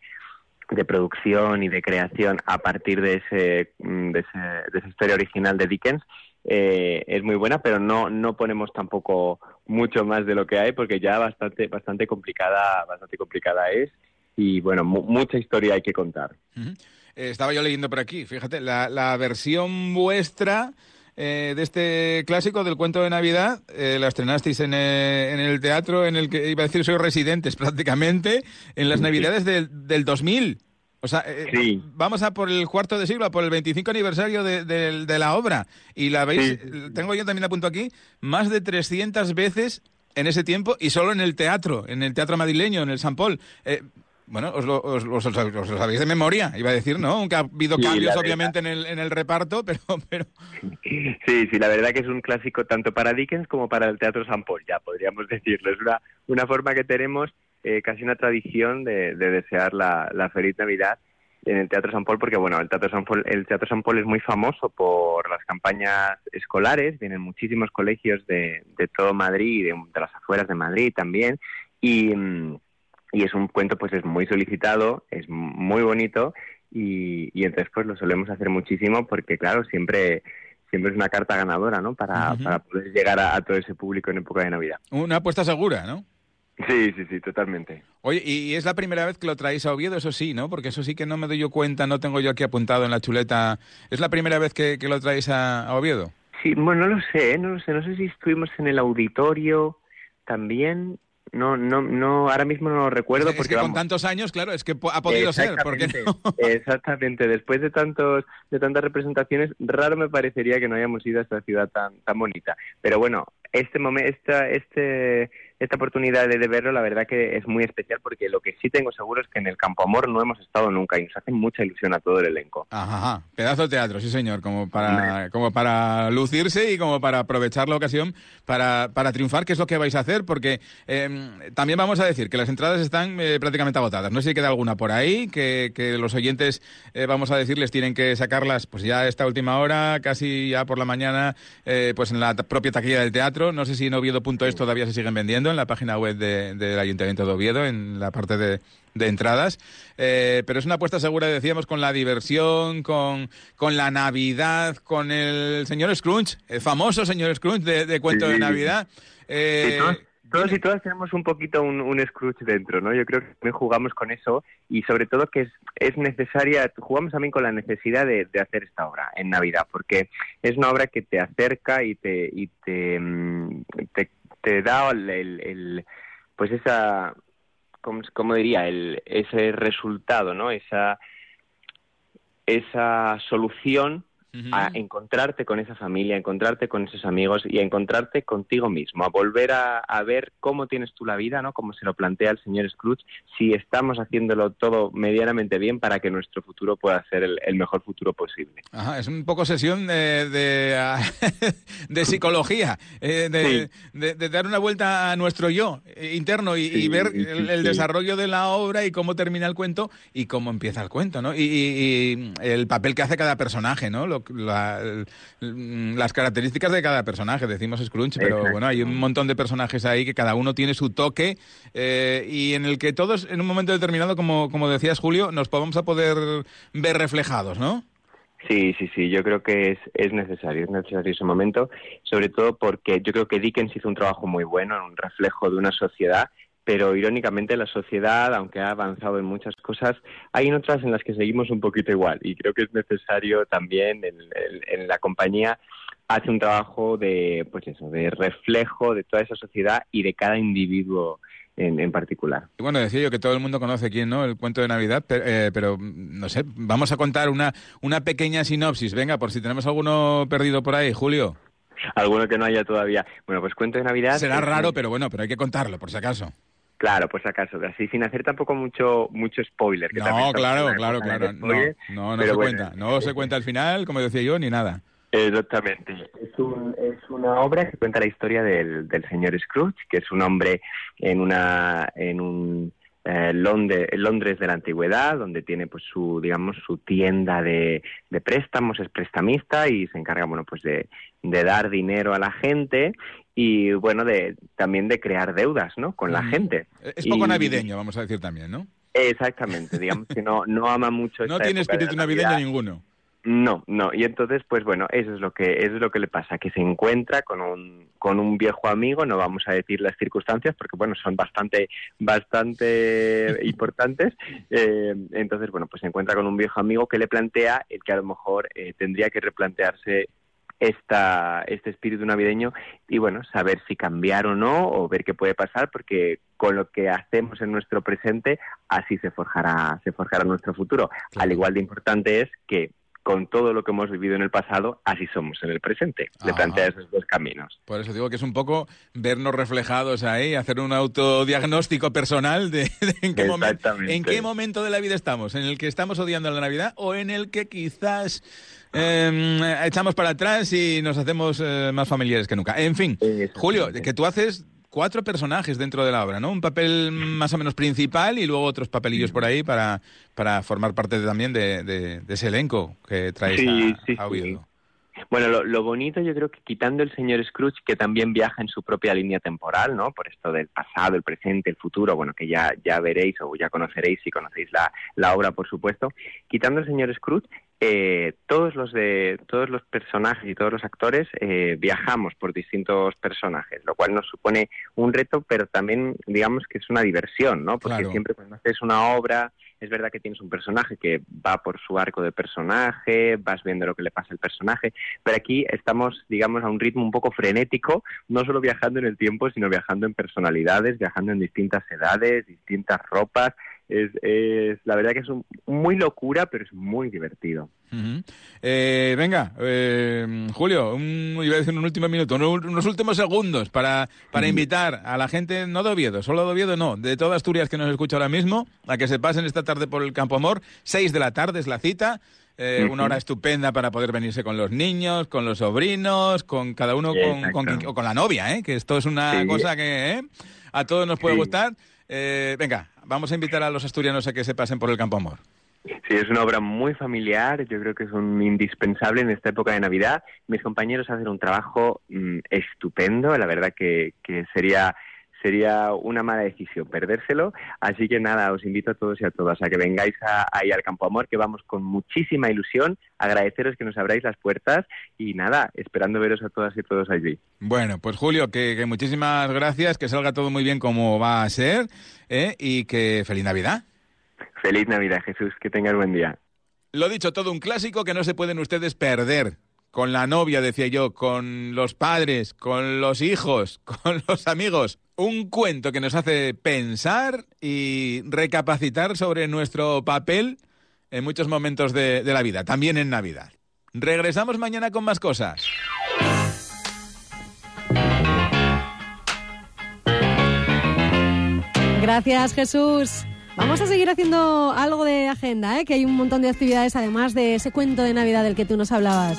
de producción y de creación a partir de ese, mm, de, ese- de esa historia original de Dickens eh, es muy buena, pero no no ponemos tampoco mucho más de lo que hay porque ya bastante bastante complicada bastante complicada es y bueno mu- mucha historia hay que contar. Eh, estaba yo leyendo por aquí, fíjate, la, la versión vuestra eh, de este clásico del cuento de Navidad, eh, la estrenasteis en, eh, en el teatro en el que iba a decir soy residentes prácticamente, en las Navidades del, del 2000. O sea, eh, Sí. vamos a por el cuarto de siglo, a por el 25 aniversario de, de- de la obra. Y la veis, Sí, sí, tengo yo también apunto aquí, más de 300 veces en ese tiempo y solo en el teatro, en el teatro madrileño, en el San Paul. Eh, bueno, os lo, os, os- os lo sabéis de memoria, iba a decir, ¿no? Aunque ha habido Sí, cambios, obviamente, en el, en el reparto, pero, pero Sí, sí, la verdad que es un clásico tanto para Dickens como para el Teatro San Paul, ya podríamos decirlo. Es una, una forma que tenemos, eh, casi una tradición de, de desear la, la feliz Navidad en el Teatro San Paul, porque bueno, el Teatro San Paul, el Teatro San Paul es muy famoso por las campañas escolares, vienen muchísimos colegios de, de todo Madrid y de, de las afueras de Madrid también, y, mm, y es un cuento pues es muy solicitado, es muy bonito y, y entonces pues lo solemos hacer muchísimo porque claro, siempre siempre es una carta ganadora, ¿no? Para, para poder llegar a, a todo ese público en época de Navidad. una apuesta segura, ¿no? Sí, sí, sí, totalmente. Oye, y es la primera vez que lo traéis a Oviedo, eso sí, ¿no? Porque eso sí que no me doy yo cuenta, no tengo yo aquí apuntado en la chuleta. ¿Es la primera vez que, que lo traéis a, a Oviedo? Sí, bueno, no lo sé, ¿eh? no lo sé, no sé si estuvimos en el auditorio también, no, no, no, ahora mismo no lo recuerdo es porque que con tantos años, claro, es que ha podido ser, porque Exactamente, Exactamente, después de tantos, de tantas representaciones, raro me parecería que no hayamos ido a esta ciudad tan, tan bonita. Pero bueno, este momento, esta, este, esta oportunidad de, de verlo, la verdad que es muy especial porque lo que sí tengo seguro es que en el Campo Amor no hemos estado nunca y nos hace mucha ilusión a todo el elenco. Ajá, ajá. pedazo de teatro, sí señor, como para, como para lucirse y como para aprovechar la ocasión para, para triunfar, que es lo que vais a hacer, porque eh, también vamos a decir que las entradas están eh, prácticamente agotadas. No sé si queda alguna por ahí, que, que los oyentes, eh, vamos a decirles, tienen que sacarlas pues ya esta última hora, casi ya por la mañana, eh, pues en la propia taquilla del teatro. No sé si en oviedo.es todavía se siguen vendiendo, en la página web de- del Ayuntamiento de Oviedo, en la parte de, de entradas. Eh, pero es una apuesta segura, decíamos, con la diversión, con, con la Navidad, con el señor Scrooge, el famoso señor Scrooge de, de Cuento Sí. de Navidad. Eh, todos, todos y todas tenemos un poquito un, un Scrooge dentro, ¿no? Yo creo que también jugamos con eso y sobre todo que es, es necesaria, jugamos también con la necesidad de, de hacer esta obra en Navidad, porque es una obra que te acerca y te, y te, mm, te, te da el, el- el- pues esa, ¿cómo, diría? El, ese resultado, ¿no? Esa, esa solución a encontrarte con esa familia, a encontrarte con esos amigos y a encontrarte contigo mismo, a volver a, a ver cómo tienes tú la vida, ¿no? Como se lo plantea el señor Scrooge, si estamos haciéndolo todo medianamente bien para que nuestro futuro pueda ser el, el mejor futuro posible. Ajá, es un poco sesión de, de, de psicología, eh, de, de- de dar una vuelta a nuestro yo interno y, ver el, el sí. desarrollo de la obra y cómo termina el cuento y cómo empieza el cuento, ¿no? Y, y- y el papel que hace cada personaje, ¿no? Lo- la- las características de cada personaje, decimos Scrooge, pero Exacto. bueno, hay un montón de personajes ahí que cada uno tiene su toque eh, y en el que todos, en un momento determinado, como, como decías Julio, nos vamos a poder ver reflejados, ¿no? Sí, sí, sí, yo creo que es, es necesario, es necesario ese momento, sobre todo porque yo creo que Dickens hizo un trabajo muy bueno, un reflejo de una sociedad, pero irónicamente la sociedad, aunque ha avanzado en muchas cosas, hay en otras en las que seguimos un poquito igual y creo que es necesario también en, en- en la compañía hace un trabajo de, pues eso, de reflejo de toda esa sociedad y de cada individuo en, en particular. Y bueno, decía yo que todo el mundo conoce quién, ¿no? El cuento de Navidad, pero, eh, pero, mm, no sé, vamos a contar una, una pequeña sinopsis. Venga, por si tenemos alguno perdido por ahí, Julio. Alguno que no haya todavía. Bueno, pues cuento de Navidad. Será raro, pero bueno, pero hay que contarlo, por si acaso. Claro, pues acaso, así sin hacer tampoco mucho mucho spoiler. Que No, claro, claro, claro. No, spoiler, no, se bueno, cuenta. No se cuenta al final, como decía yo, ni nada. Exactamente. Es, un- es una obra que cuenta la historia del, del señor Scrooge, que es un hombre en una en un eh, Londres, Londres de la antigüedad, donde tiene pues su digamos su tienda de, de préstamos, es prestamista y se encarga bueno pues de, de dar dinero a la gente y bueno de también de crear deudas, ¿no? Con la Mm. gente. Es poco Y- navideño, vamos a decir también, ¿no? Exactamente, digamos que no no ama mucho. No tiene época espíritu navideño ninguno. No, no. Y entonces, pues bueno, eso es lo que eso es lo que le pasa, que se encuentra con un con un viejo amigo. No vamos a decir las circunstancias porque bueno, son bastante bastante importantes. Eh, entonces, bueno, pues se encuentra con un viejo amigo que le plantea el que a lo mejor eh, tendría que replantearse esta, este espíritu navideño y bueno, saber si cambiar o no o ver qué puede pasar porque con lo que hacemos en nuestro presente así se forjará, se forjará nuestro futuro. Al igual de importante es que con todo lo que hemos vivido en el pasado, así somos en el presente. Le Ajá. plantea esos dos caminos. Por eso digo que es un poco vernos reflejados ahí, hacer un autodiagnóstico personal de, de en, qué momen- Exactamente. en qué momento de la vida estamos, en el que estamos odiando la Navidad o en el que quizás eh, echamos para atrás y nos hacemos eh, más familiares que nunca. En fin, Julio, que tú haces cuatro personajes dentro de la obra, ¿no? Un papel más o menos principal y luego otros papelillos por ahí para, para formar parte también de, de- de ese elenco que traes Sí, a, sí, a sí. Bueno, lo, lo bonito yo creo que quitando el señor Scrooge, que también viaja en su propia línea temporal, ¿no? Por esto del pasado, el presente, el futuro, bueno, que ya, ya veréis o ya conoceréis si conocéis la, la obra, por supuesto. Quitando el señor Scrooge, eh, todos los de todos los personajes y todos los actores eh, viajamos por distintos personajes, lo cual nos supone un reto, pero también digamos que es una diversión, ¿no? Porque Claro. siempre cuando haces una obra es verdad que tienes un personaje que va por su arco de personaje, vas viendo lo que le pasa al personaje, pero aquí estamos, digamos, a un ritmo un poco frenético, no solo viajando en el tiempo, sino viajando en personalidades, viajando en distintas edades, distintas ropas. Es, es la verdad que es un- muy locura, pero es muy divertido. Eh, venga, eh, Julio, un, iba a decir un último minuto, unos, unos últimos segundos para, para invitar a la gente, no de Oviedo, solo de Oviedo no, de toda Asturias que nos escucha ahora mismo, a que se pasen esta tarde por el Campo Amor, seis de la tarde es la cita, eh, una hora estupenda para poder venirse con los niños, con los sobrinos, con cada uno, con, con o con la novia, ¿eh? que esto es una Sí. cosa que eh, a todos nos puede Sí. gustar. Eh, venga, vamos a invitar a los asturianos a que se pasen por el Campo Amor. Sí, es una obra muy familiar, yo creo que es un indispensable en esta época de Navidad. Mis compañeros hacen un trabajo mm, estupendo, la verdad que, que sería sería una mala decisión perdérselo. Así que nada, os invito a todos y a todas a que vengáis a- ahí al Campo Amor, que vamos con muchísima ilusión. Agradeceros que nos abráis las puertas y nada, esperando veros a todas y todos allí. Bueno, pues Julio, que, que muchísimas gracias, que salga todo muy bien como va a ser ¿eh? y que feliz Navidad. Feliz Navidad, Jesús, que tengas buen día. Lo dicho, todo un clásico que no se pueden ustedes perder. Con la novia, decía yo, con los padres, con los hijos, con los amigos. Un cuento que nos hace pensar y recapacitar sobre nuestro papel en muchos momentos de, la vida, también en Navidad. Regresamos mañana con más cosas. Gracias, Jesús. Vamos a seguir haciendo algo de agenda, ¿eh? que hay un montón de actividades además de ese cuento de Navidad del que tú nos hablabas.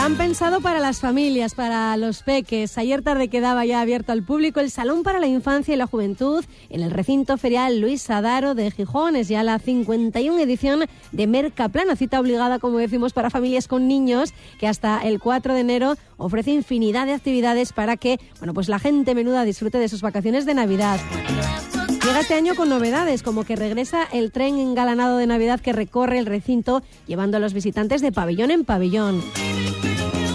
Plan pensado para las familias, para los peques. Ayer tarde quedaba ya abierto al público el Salón para la Infancia y la Juventud en el recinto ferial Luis Sadaro de Gijón. Es ya la 51 edición de Mercaplana, cita obligada, como decimos, para familias con niños, que hasta el 4 de enero ofrece infinidad de actividades para que bueno, pues la gente menuda disfrute de sus vacaciones de Navidad. Llega este año con novedades, como que regresa el tren engalanado de Navidad que recorre el recinto llevando a los visitantes de pabellón en pabellón.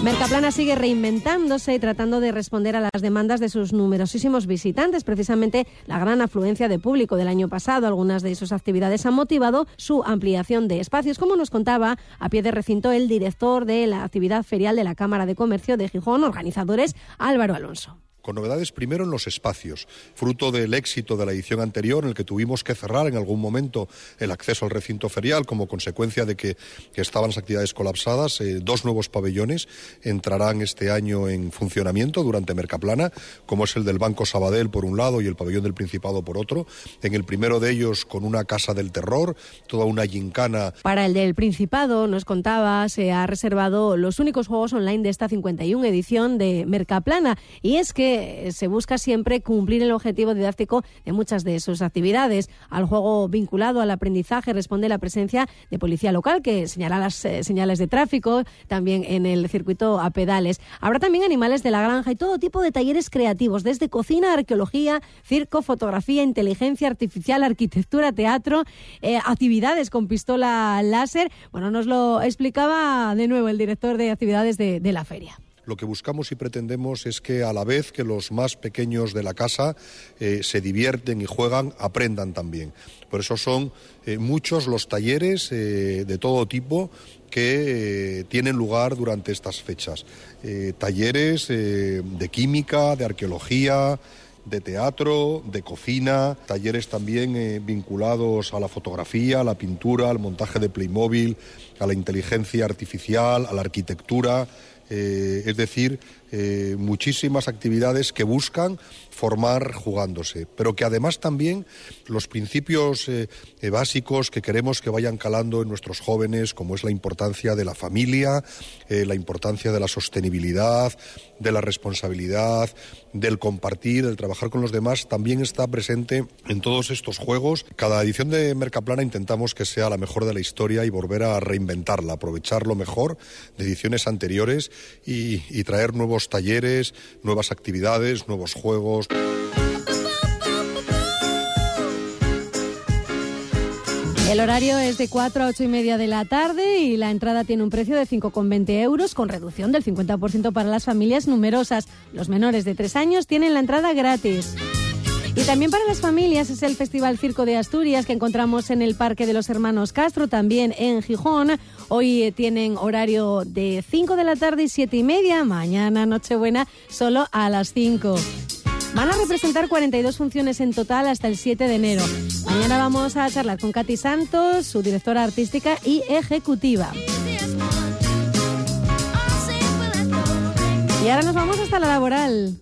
Mercaplana sigue reinventándose y tratando de responder a las demandas de sus numerosísimos visitantes. Precisamente la gran afluencia de público del año pasado, algunas de sus actividades han motivado su ampliación de espacios, como nos contaba a pie de recinto el director de la actividad ferial de la Cámara de Comercio de Gijón, organizadores Álvaro Alonso con novedades primero en los espacios, fruto del éxito de la edición anterior en el que tuvimos que cerrar en algún momento el acceso al recinto ferial como consecuencia de que, que estaban las actividades colapsadas. Eh, dos nuevos pabellones entrarán este año en funcionamiento durante Mercaplana, como es el del Banco Sabadell por un lado y el pabellón del Principado por otro. En el primero de ellos con una casa del terror, toda una gincana. Para el del Principado, nos contaba, se ha reservado los únicos juegos online de esta 51 edición de Mercaplana y es que se busca siempre cumplir el objetivo didáctico de muchas de sus actividades. Al juego vinculado al aprendizaje responde la presencia de policía local que señala las eh, señales de tráfico, también en el circuito a pedales. Habrá también animales de la granja y todo tipo de talleres creativos, desde cocina, arqueología, circo, fotografía, inteligencia artificial, arquitectura, teatro, eh, actividades con pistola láser. Bueno, nos lo explicaba de nuevo el director de actividades de, de la feria lo que buscamos y pretendemos es que a la vez que los más pequeños de la casa eh, se divierten y juegan, aprendan también. Por eso son eh, muchos los talleres eh, de todo tipo que tienen lugar durante estas fechas. talleres de química, de arqueología, de teatro, de cocina, talleres también vinculados a la fotografía, a la pintura, al montaje de Playmobil, a la inteligencia artificial, a la arquitectura, eh, es decir, eh, muchísimas actividades que buscan formar jugándose, pero que además también los principios eh, básicos que queremos que vayan calando en nuestros jóvenes, como es la importancia de la familia, la importancia de la sostenibilidad, de la responsabilidad, del compartir, del trabajar con los demás, también está presente en todos estos juegos. Cada edición de Mercaplana intentamos que sea la mejor de la historia y volver a reinventarla, aprovechar lo mejor de ediciones anteriores y, y traer nuevos talleres, nuevas actividades, nuevos juegos. El horario es de 4 a 8 y media de la tarde y la entrada tiene un precio de 5,20 euros con reducción del 50% para las familias numerosas. Los menores de 3 años tienen la entrada gratis. Y también para las familias es el Festival Circo de Asturias que encontramos en el Parque de los Hermanos Castro, también en Gijón. Hoy eh, tienen horario de 5 de la tarde y 7 y media. Mañana, Nochebuena, solo a las 5. Van a representar 42 funciones en total hasta el 7 de enero. Mañana vamos a charlar con Katy Santos, su directora artística y ejecutiva. Y ahora nos vamos hasta la laboral.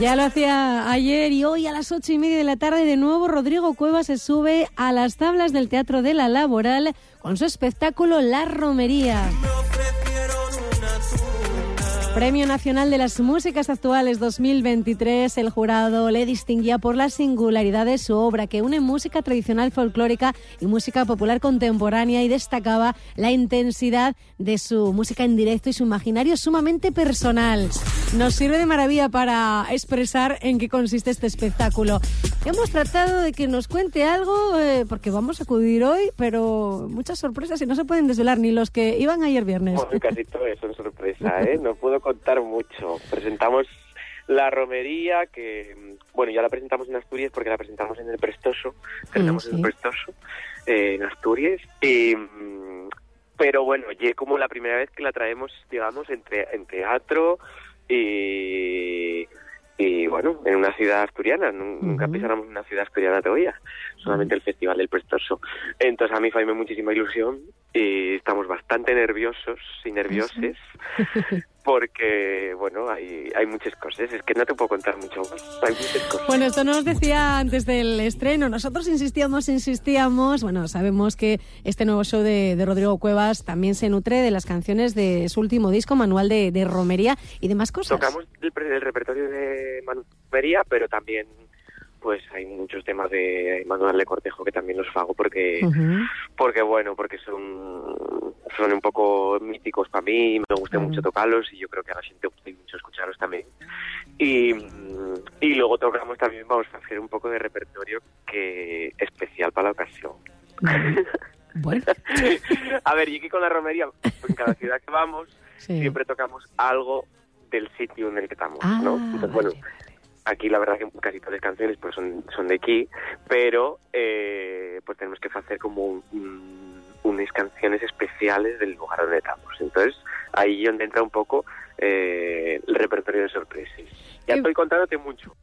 Ya lo hacía ayer y hoy a las ocho y media de la tarde de nuevo Rodrigo Cuevas se sube a las tablas del Teatro de la Laboral con su espectáculo La Romería. Premio Nacional de las Músicas Actuales 2023, el jurado le distinguía por la singularidad de su obra, que une música tradicional folclórica y música popular contemporánea y destacaba la intensidad de su música en directo y su imaginario sumamente personal. Nos sirve de maravilla para expresar en qué consiste este espectáculo. Hemos tratado de que nos cuente algo, eh, porque vamos a acudir hoy, pero muchas sorpresas y no se pueden desvelar ni los que iban ayer viernes. Bueno, casi todo eso ¿eh? No puedo contar mucho. Presentamos La romería, que mm, bueno, ya la presentamos en Asturias porque la presentamos en el Prestoso, presentamos en el. Prestoso, eh, en Asturias. Y, mm, pero bueno, ya como la primera vez que la traemos, digamos, en, te- en teatro y, y bueno, en una ciudad asturiana. Nun- Nunca pisáramos una ciudad asturiana todavía, solamente el Festival del Prestoso. Entonces a mí me muchísima ilusión y estamos bastante nerviosos y nervioses porque, bueno, hay, hay muchas cosas. Es que no te puedo contar mucho más. Hay muchas cosas. Bueno, esto nos decía antes del estreno. Nosotros insistíamos, insistíamos. Bueno, sabemos que este nuevo show de, de Rodrigo Cuevas también se nutre de las canciones de su último disco, Manual de, de Romería y demás cosas. Tocamos el, el repertorio de Manu María, pero también pues hay muchos temas de Manuel de Cortejo que también los hago porque porque bueno porque son son un poco míticos para mí me gusta mucho tocarlos y yo creo que a la gente gusta mucho escucharlos también y, y luego tocamos también vamos a hacer un poco de repertorio que especial para la ocasión Bueno. a ver, y aquí con la romería, en cada ciudad que vamos, Sí. siempre tocamos algo del sitio en el que estamos, Ah, ¿no? Entonces, bueno, aquí la verdad que casi todas las canciones pues son, son de aquí, pero eh, pues tenemos que hacer como un- un- unas canciones especiales del lugar donde estamos. Entonces, ahí donde entra un poco eh, el repertorio de sorpresas. Ya estoy contándote mucho.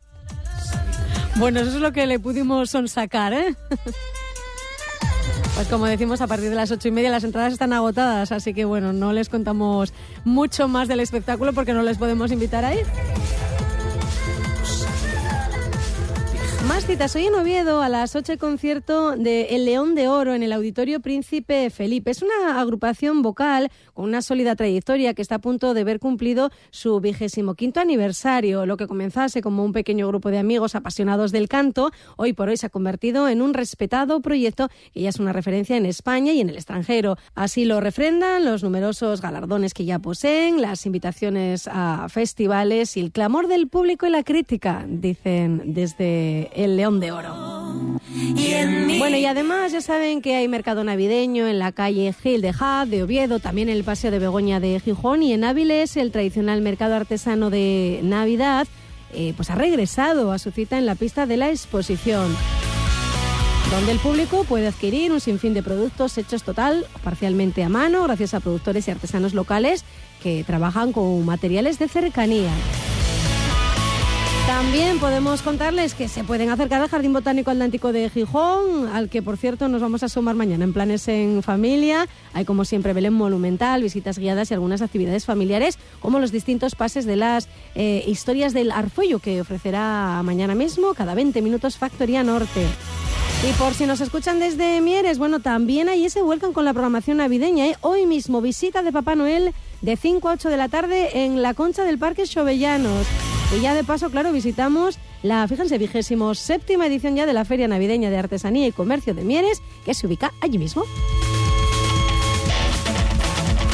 Bueno, eso es lo que le pudimos sonsacar, ¿eh? Pues como decimos, a partir de las ocho y media las entradas están agotadas, así que bueno, no les contamos mucho más del espectáculo porque no les podemos invitar a Más citas. Hoy en Oviedo a las 8 el concierto de El León de Oro en el Auditorio Príncipe Felipe. Es una agrupación vocal con una sólida trayectoria que está a punto de ver cumplido su vigésimo quinto aniversario. Lo que comenzase como un pequeño grupo de amigos apasionados del canto, hoy por hoy se ha convertido en un respetado proyecto que ya es una referencia en España y en el extranjero. Así lo refrendan los numerosos galardones que ya poseen, las invitaciones a festivales y el clamor del público y la crítica, dicen desde el León de Oro. Bueno, y además ya saben que hay mercado navideño en la calle Gil de Jad de Oviedo, también en el Paseo de Begoña de Gijón y en Áviles el tradicional mercado artesano de Navidad eh, pues ha regresado a su cita en la pista de la exposición donde el público puede adquirir un sinfín de productos hechos total o parcialmente a mano gracias a productores y artesanos locales que trabajan con materiales de cercanía. También podemos contarles que se pueden acercar al Jardín Botánico Atlántico de Gijón, al que por cierto nos vamos a sumar mañana en planes en familia. Hay como siempre Belén Monumental, visitas guiadas y algunas actividades familiares, como los distintos pases de las eh, historias del Arfuello que ofrecerá mañana mismo, cada 20 minutos Factoría Norte. Y por si nos escuchan desde Mieres, bueno, también allí se vuelcan con la programación navideña. ¿eh? Hoy mismo visita de Papá Noel de 5 a 8 de la tarde en la concha del Parque Chovellanos. Y ya de paso, claro, visitamos la, fíjense, vigésimo séptima edición ya de la Feria Navideña de Artesanía y Comercio de Mieres, que se ubica allí mismo.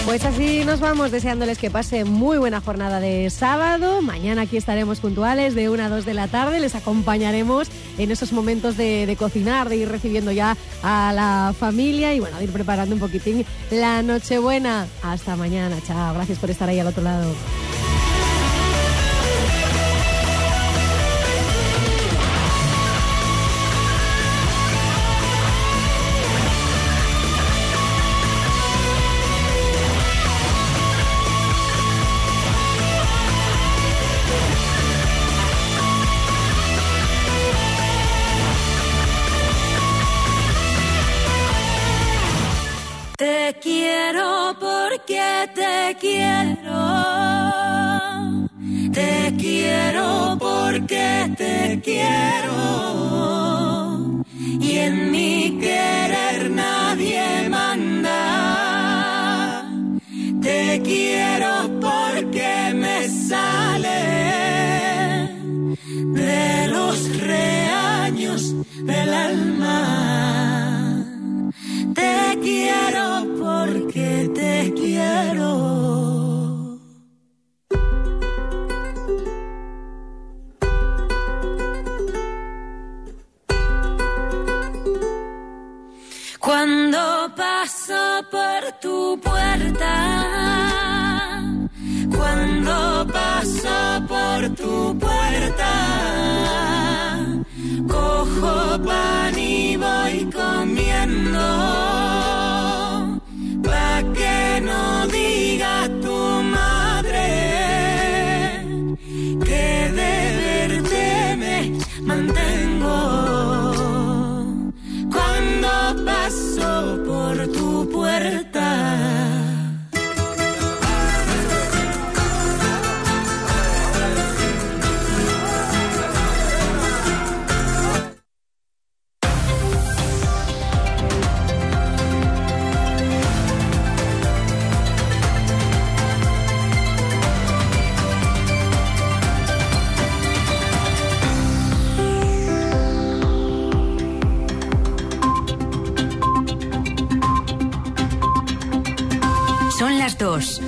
Pues así nos vamos deseándoles que pase muy buena jornada de sábado. Mañana aquí estaremos puntuales de 1 a 2 de la tarde. Les acompañaremos en esos momentos de, de cocinar, de ir recibiendo ya a la familia y bueno, de ir preparando un poquitín la Nochebuena. Hasta mañana. Chao. Gracias por estar ahí al otro lado. Quiero. Te quiero porque te quiero. Y en mi querer nadie manda. Te quiero porque me sale de los reaños del alma. Te quiero porque te quiero. Por tu puerta, cuando paso por tu puerta. Cojo pan y voy comiendo. Pa' que no diga tu madre que de verte me mantengo. Cuando paso por tu puerta. Son las dos.